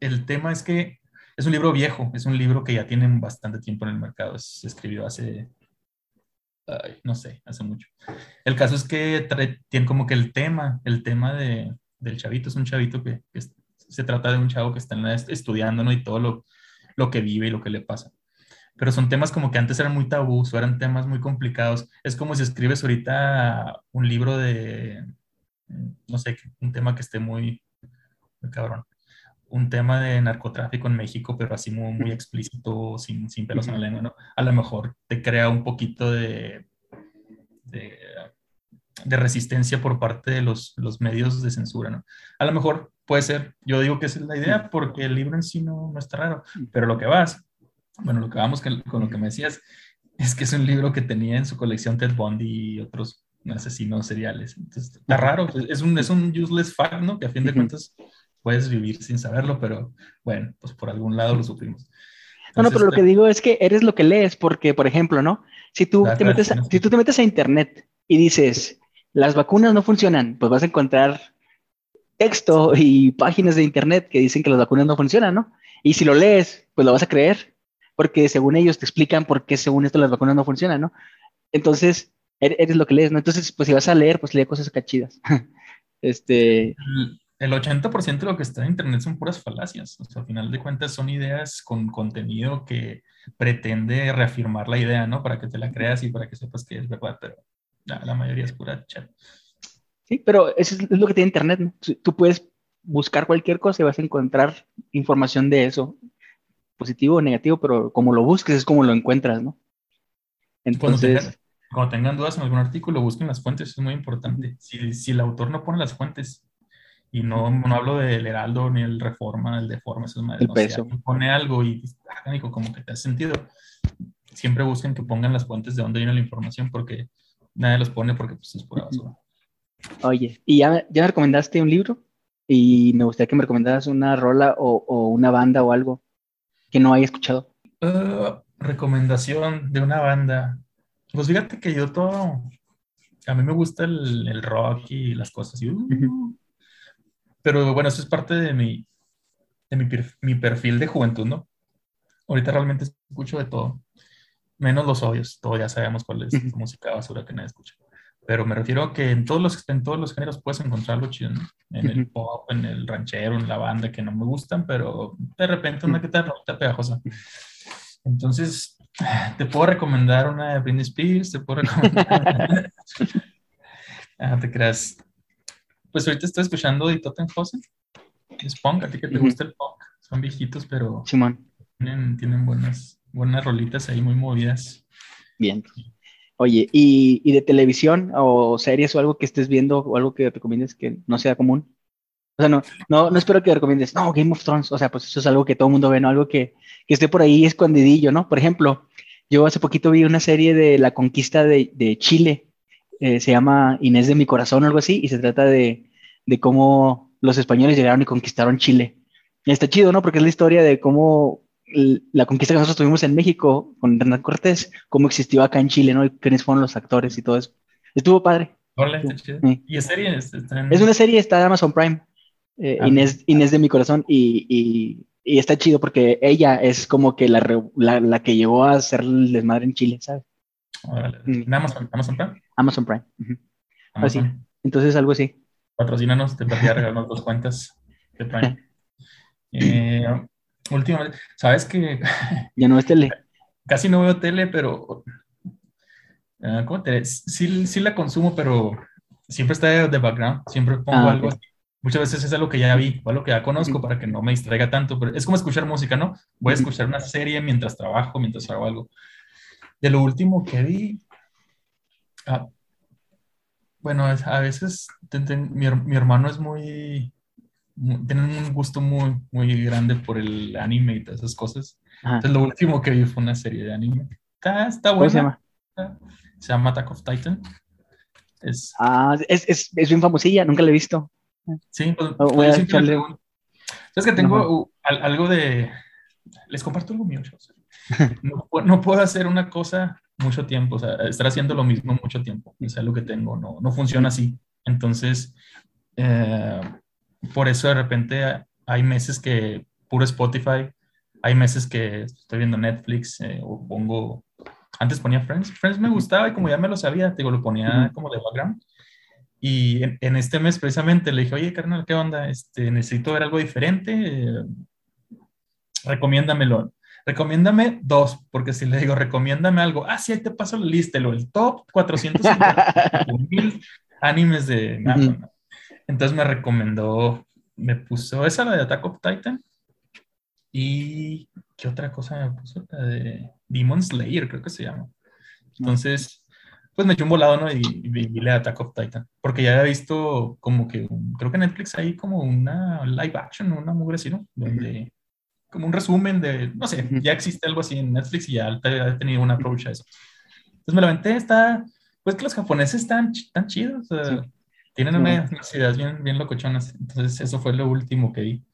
el tema es que es un libro viejo, es un libro que ya tiene bastante tiempo en el mercado, se escribió hace, no sé, hace mucho. El caso es que tiene como que el tema, el tema de, del chavito, es un chavito que, se trata de un chavo que está estudiando, ¿no? Y todo lo, lo que vive y lo que le pasa. Pero son temas como que antes eran muy tabús o eran temas muy complicados. Es como si escribes ahorita un libro de, no sé, un tema que esté muy, muy cabrón. Un tema de narcotráfico en México, pero así muy, muy explícito, sin, sin pelos en la lengua, ¿no? A lo mejor te crea un poquito de, de, de resistencia por parte de los, los medios de censura, ¿no? A lo mejor Puede ser, yo digo que esa es la idea porque el libro en sí no, no está raro, pero lo que vas, bueno, lo que vamos con lo que me decías, es que es un libro que tenía en su colección Ted Bundy y otros asesinos seriales. Entonces, está raro, es un, es un useless fact, ¿no? Que a fin de cuentas puedes vivir sin saberlo, pero bueno, pues por algún lado lo sufrimos. no, no, pero lo que digo es que eres lo que lees, porque, por ejemplo, ¿no? Si tú, te metes si tú te metes a internet y dices, las vacunas no funcionan, pues vas a encontrar texto y páginas de internet que dicen que las vacunas no funcionan, ¿no? Y si lo lees, pues lo vas a creer, porque según ellos te explican por qué según esto las vacunas no funcionan, ¿no? Entonces, er-, eres lo que lees, ¿no? Entonces, pues si vas a leer, pues lee cosas cachidas. este... El 80% de lo que está en internet son puras falacias. O sea, al final de cuentas son ideas con contenido que pretende reafirmar la idea, ¿no? Para que te la creas y para que sepas que es verdad, pero la, la mayoría es pura chat. Sí, pero eso es lo que tiene Internet, ¿no? Tú puedes buscar cualquier cosa y vas a encontrar información de eso, positivo o negativo, pero como lo busques es como lo encuentras, ¿no? Entonces... Cuando tengan, dudas en algún artículo, busquen las fuentes, es muy importante. Si, si el autor no pone las fuentes, y no, no hablo del Heraldo ni el Reforma, el Deforma, eso es el peso. pone algo y ah, como que te hace sentido, siempre busquen que pongan las fuentes de dónde viene la información, porque nadie los pone porque pues, es pura basura. Oye, y ya, ya me recomendaste un libro y me gustaría que me recomendaras una rola o, una banda o algo que no haya escuchado. Uh, recomendación de una banda. Pues fíjate que yo todo, a mí me gusta el, rock y las cosas. Uh. Pero bueno, eso es parte de mi, mi, mi, perfil de juventud, ¿no? Ahorita realmente escucho de todo, menos los obvios, todos ya sabemos cuál es la música basura que nadie escucha. Pero me refiero a que en todos los, en todos los géneros puedes encontrarlo chido, ¿no? En el pop, en el ranchero, en la banda que no me gustan, pero de repente una que te pegajosa. Entonces, te puedo recomendar una de Britney Spears, te puedo recomendar... ah, te creas. Pues ahorita estoy escuchando de Tottenhausen. Es punk, a ti que te gusta el punk. Son viejitos, pero Simón. Tienen, tienen buenas, buenas rolitas ahí muy movidas. Bien. Oye, ¿y, ¿y, de televisión o series o algo que estés viendo o algo que recomiendes que no sea común? O sea, no, no, no espero que recomiendes, no, Game of Thrones, o sea, pues eso es algo que todo el mundo ve, ¿no? Algo que, que esté por ahí escondidillo, ¿no? Por ejemplo, yo hace poquito vi una serie de la conquista de, de Chile, eh, se llama Inés de mi corazón o algo así, y se trata de, de cómo los españoles llegaron y conquistaron Chile. Está chido, ¿no? Porque es la historia de cómo la conquista que nosotros tuvimos en México con Hernán Cortés, cómo existió acá en Chile, ¿no? Y quiénes fueron los actores y todo eso. Estuvo padre. Hola, chido. ¿Y es serie? Es una serie, está en Amazon Prime. Eh, ah, Inés, Inés de mi corazón y, y, y, está chido porque ella es como que la, la, la, que llegó a hacer el desmadre en Chile, ¿sabes? ¿En Amazon, Amazon Prime? Amazon Prime. Uh -huh. Así. Entonces, algo así. Patrocínanos, te voy a regalar dos cuentas de Prime. eh, últimamente, ¿sabes que Ya no es tele. Casi no veo tele, pero. Uh, ¿Cómo te sí, sí la consumo, pero siempre está de background. Siempre pongo ah, algo okay. así muchas veces es algo que ya vi o algo que ya conozco para que no me distraiga tanto, pero es como escuchar música, ¿no? Voy a escuchar una serie mientras trabajo, mientras hago algo. De lo último que vi, ah, bueno, a veces ten, ten, mi, mi, hermano es muy, muy, tiene un gusto muy, muy grande por el anime y todas esas cosas. Ajá. Entonces lo último que vi fue una serie de anime. Está, está buena. se llama? Se llama Attack of Titan. Es, ah, es, es, es bien famosilla, nunca la he visto. Sí, pues, oh, voy a echarle... Es que tengo uh, algo de... Les comparto algo mío. No, no, puedo hacer una cosa mucho tiempo, o sea, estar haciendo lo mismo mucho tiempo. O sea, lo que tengo no, no funciona así. Entonces, eh, por eso de repente hay meses que puro Spotify, hay meses que estoy viendo Netflix eh, o pongo... Antes ponía Friends. Friends me gustaba y como ya me lo sabía, digo, lo ponía como de background. Y en, en, este mes precisamente le dije, oye, carnal, ¿qué onda? Este, necesito ver algo diferente. Eh, recomiéndamelo. Recomiéndame dos, porque si le digo, recomiéndame algo, ah, sí, ahí te paso la lista, lo, el top 450 mil animes de... Uh -huh. Entonces me recomendó, me puso esa, la de Attack of Titan. Y ¿qué otra cosa me puso? La de Demon Slayer, creo que se llama. Entonces, pues me echó un volado, ¿no? Y, y le Attack of Titan. Porque ya había visto como que, creo que Netflix hay como una live action, una mugre así, ¿no? Donde, como un resumen de, no sé, ya existe algo así en Netflix y ya he tenido un approach a eso. Entonces me la aventé, está, pues que los japoneses están tan chidos, sí. Tienen unas, unas ideas bien, bien locochonas. Entonces eso fue lo último que vi.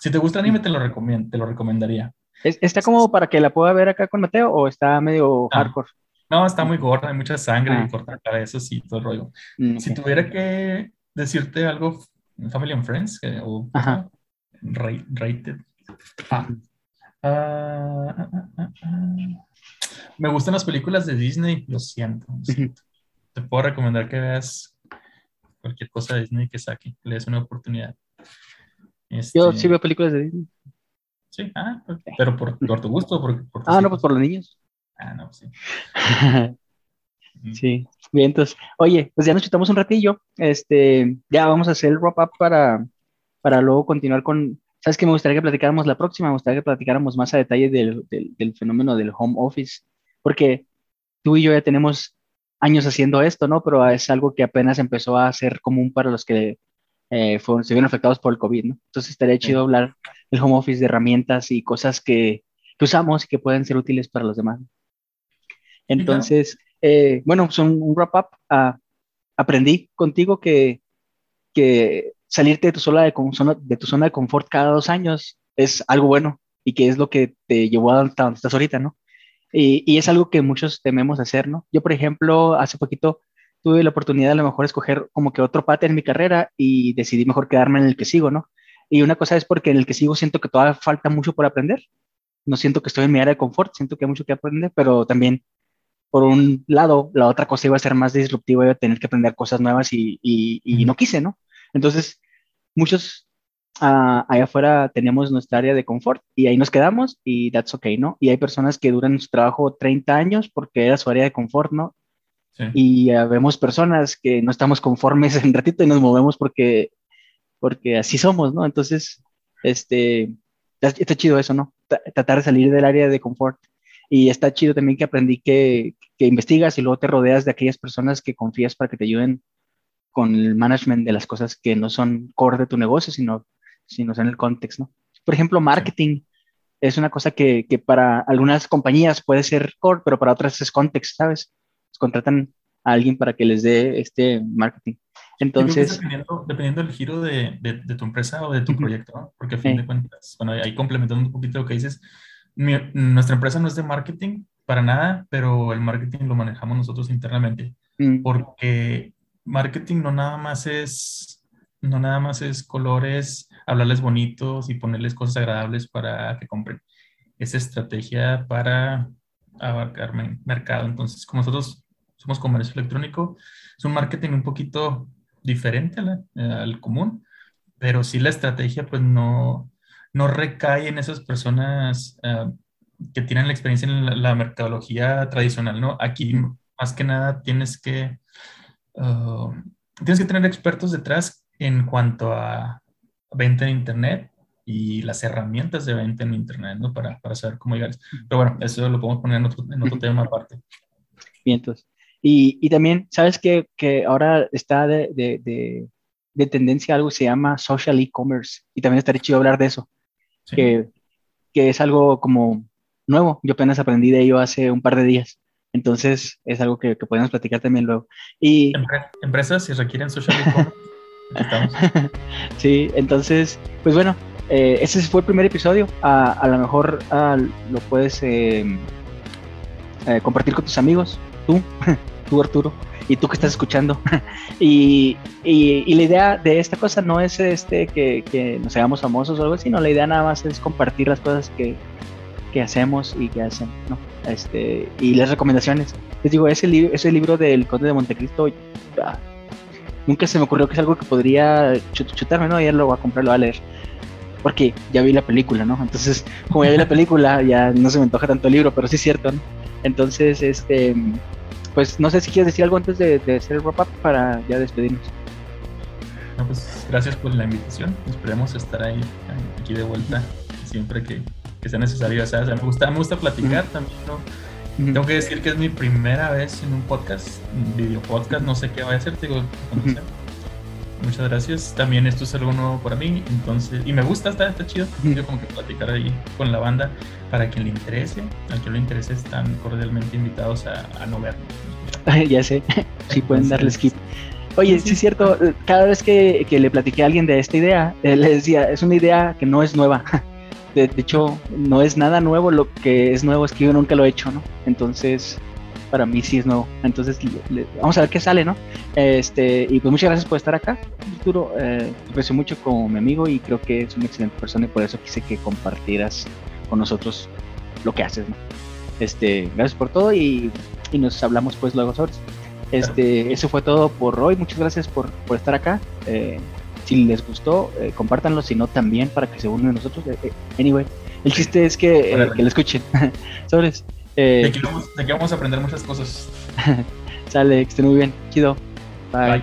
Si te gusta anime, te lo, recomiendo, te lo recomendaría. ¿Está como para que la pueda ver acá con Mateo o está medio ah. hardcore? No, está muy gorda, hay mucha sangre ah. y cortar cabezas y todo el rollo. Mm, si tuviera que decirte algo, Family and Friends, eh, o Ajá. rated. Ah. Ah, me gustan las películas de Disney, lo siento. Lo siento. Te puedo recomendar que veas cualquier cosa de Disney que saque, le des una oportunidad. Este... Yo sí veo películas de Disney. Sí, ah, pero por, por tu gusto. Por, por ah, no, pues por los niños. Ah, no, sí. sí, bien, entonces, oye, pues ya nos chutamos un ratillo, este, ya vamos a hacer el wrap up para, para luego continuar con, ¿sabes qué? Me gustaría que platicáramos la próxima, me gustaría que platicáramos más a detalle del, del, del fenómeno del home office, porque tú y yo ya tenemos años haciendo esto, ¿no? Pero es algo que apenas empezó a ser común para los que eh, fueron, se vieron afectados por el COVID, ¿no? Entonces estaría chido hablar del home office, de herramientas y cosas que, que usamos y que pueden ser útiles para los demás. Entonces, eh, bueno, son un wrap up. Uh, aprendí contigo que, que salirte de tu, zona de, de tu zona de confort cada dos años es algo bueno y que es lo que te llevó a donde estás ahorita, ¿no? Y, y, es algo que muchos tememos hacer, ¿no? Yo, por ejemplo, hace poquito tuve la oportunidad de a lo mejor escoger como que otro pate en mi carrera y decidí mejor quedarme en el que sigo, ¿no? Y una cosa es porque en el que sigo siento que todavía falta mucho por aprender. No siento que estoy en mi área de confort, siento que hay mucho que aprender, pero también, por un lado, la otra cosa iba a ser más disruptiva, iba a tener que aprender cosas nuevas y, y, no quise, ¿no? Entonces, muchos uh, allá afuera teníamos nuestra área de confort y ahí nos quedamos y that's okay, ¿no? Y hay personas que duran su trabajo 30 años porque era su área de confort, ¿no? Y uh, vemos personas que no estamos conformes en ratito y nos movemos porque, porque así somos, ¿no? Entonces, este, está chido eso, ¿no? tratar de salir del área de confort. Y está chido también que aprendí que, que investigas y luego te rodeas de aquellas personas que confías para que te ayuden con el management de las cosas que no son core de tu negocio, sino, sino son el contexto, ¿no? Por ejemplo, marketing es una cosa que, que, para algunas compañías puede ser core, pero para otras es context, ¿sabes? Contratan a alguien para que les dé este marketing. Entonces... Dependiendo, dependiendo, del giro de, de, tu empresa o de tu proyecto, ¿no? Porque a fin de cuentas, bueno, ahí complementando un poquito lo que dices, nuestra empresa no es de marketing para nada, pero el marketing lo manejamos nosotros internamente. Mm. Porque marketing no nada más es, no nada más es colores, hablarles bonitos y ponerles cosas agradables para que compren. Es estrategia para abarcar mercado. Entonces, como nosotros somos comercio electrónico, es un marketing un poquito diferente al común, pero sí la estrategia pues no, no recae en esas personas eh, que tienen la experiencia en la, mercadología tradicional, ¿no? Aquí más que nada tienes que, uh, tienes que tener expertos detrás en cuanto a venta en Internet y las herramientas de venta en Internet, ¿no? Para, para saber cómo llegar. Pero bueno, eso lo podemos poner en otro, en otro tema aparte. Bien, entonces. Y, y también, ¿sabes que, que ahora está de, de, de, tendencia algo que se llama social e-commerce? Y también estaría chido hablar de eso, que, que es algo como nuevo. Yo apenas aprendí de ello hace un par de días. Entonces, es algo que, que podemos platicar también luego. Y, Empresas, si requieren social e-commerce, sí, entonces, pues bueno, eh, ese fue el primer episodio. A, lo mejor lo puedes eh, eh, compartir con tus amigos tú, tú Arturo, y tú que estás escuchando. y, la idea de esta cosa no es este que, nos hagamos famosos o algo sino la idea nada más es compartir las cosas que, hacemos y que hacen, ¿no? Este, y las recomendaciones. Les digo, ese, libro ese libro del Conde de Montecristo, ah, nunca se me ocurrió que es algo que podría chutarme, ¿no? Ayer lo voy a comprar, lo voy a leer. Porque ya vi la película, ¿no? Entonces, como ya vi la película, ya no se me antoja tanto el libro, pero sí es cierto, ¿no? Entonces, este, pues no sé si quieres decir algo antes de, hacer el wrap up para ya despedirnos. pues gracias por la invitación. Esperemos estar ahí aquí de vuelta siempre que, sea necesario. O sea, me gusta, me gusta platicar también, ¿no? Tengo que decir que es mi primera vez en un podcast, un video podcast, no sé qué va a hacer, digo, Muchas gracias. También esto es algo nuevo para mí, entonces, y me gusta, está, está chido. Yo como que platicar ahí con la banda para quien le interese, a quien le interese están cordialmente invitados a, no vernos. ya sé, sí pueden darle skip. Oye, sí es cierto, cada vez que, que, le platiqué a alguien de esta idea, eh, le decía, es una idea que no es nueva. De, hecho, no es nada nuevo, lo que es nuevo es que yo nunca lo he hecho, ¿no? Entonces, para mí sí es nuevo. Entonces, vamos a ver qué sale, ¿no? Este, y pues muchas gracias por estar acá, Arturo. Eh, te aprecio mucho como mi amigo y creo que es una excelente persona y por eso quise que compartieras con nosotros lo que haces, ¿no? Este, gracias por todo y, y nos hablamos pues luego sobre Este, eso fue todo por hoy. Muchas gracias por, por estar acá. Eh, si les gustó, eh, compártanlo, si no también para que se unan a nosotros. Eh, anyway, el chiste es que, que lo escuchen. Sobres. Eh, de, aquí vamos, a aprender muchas cosas. Sale, que esté muy bien. Chido. Bye.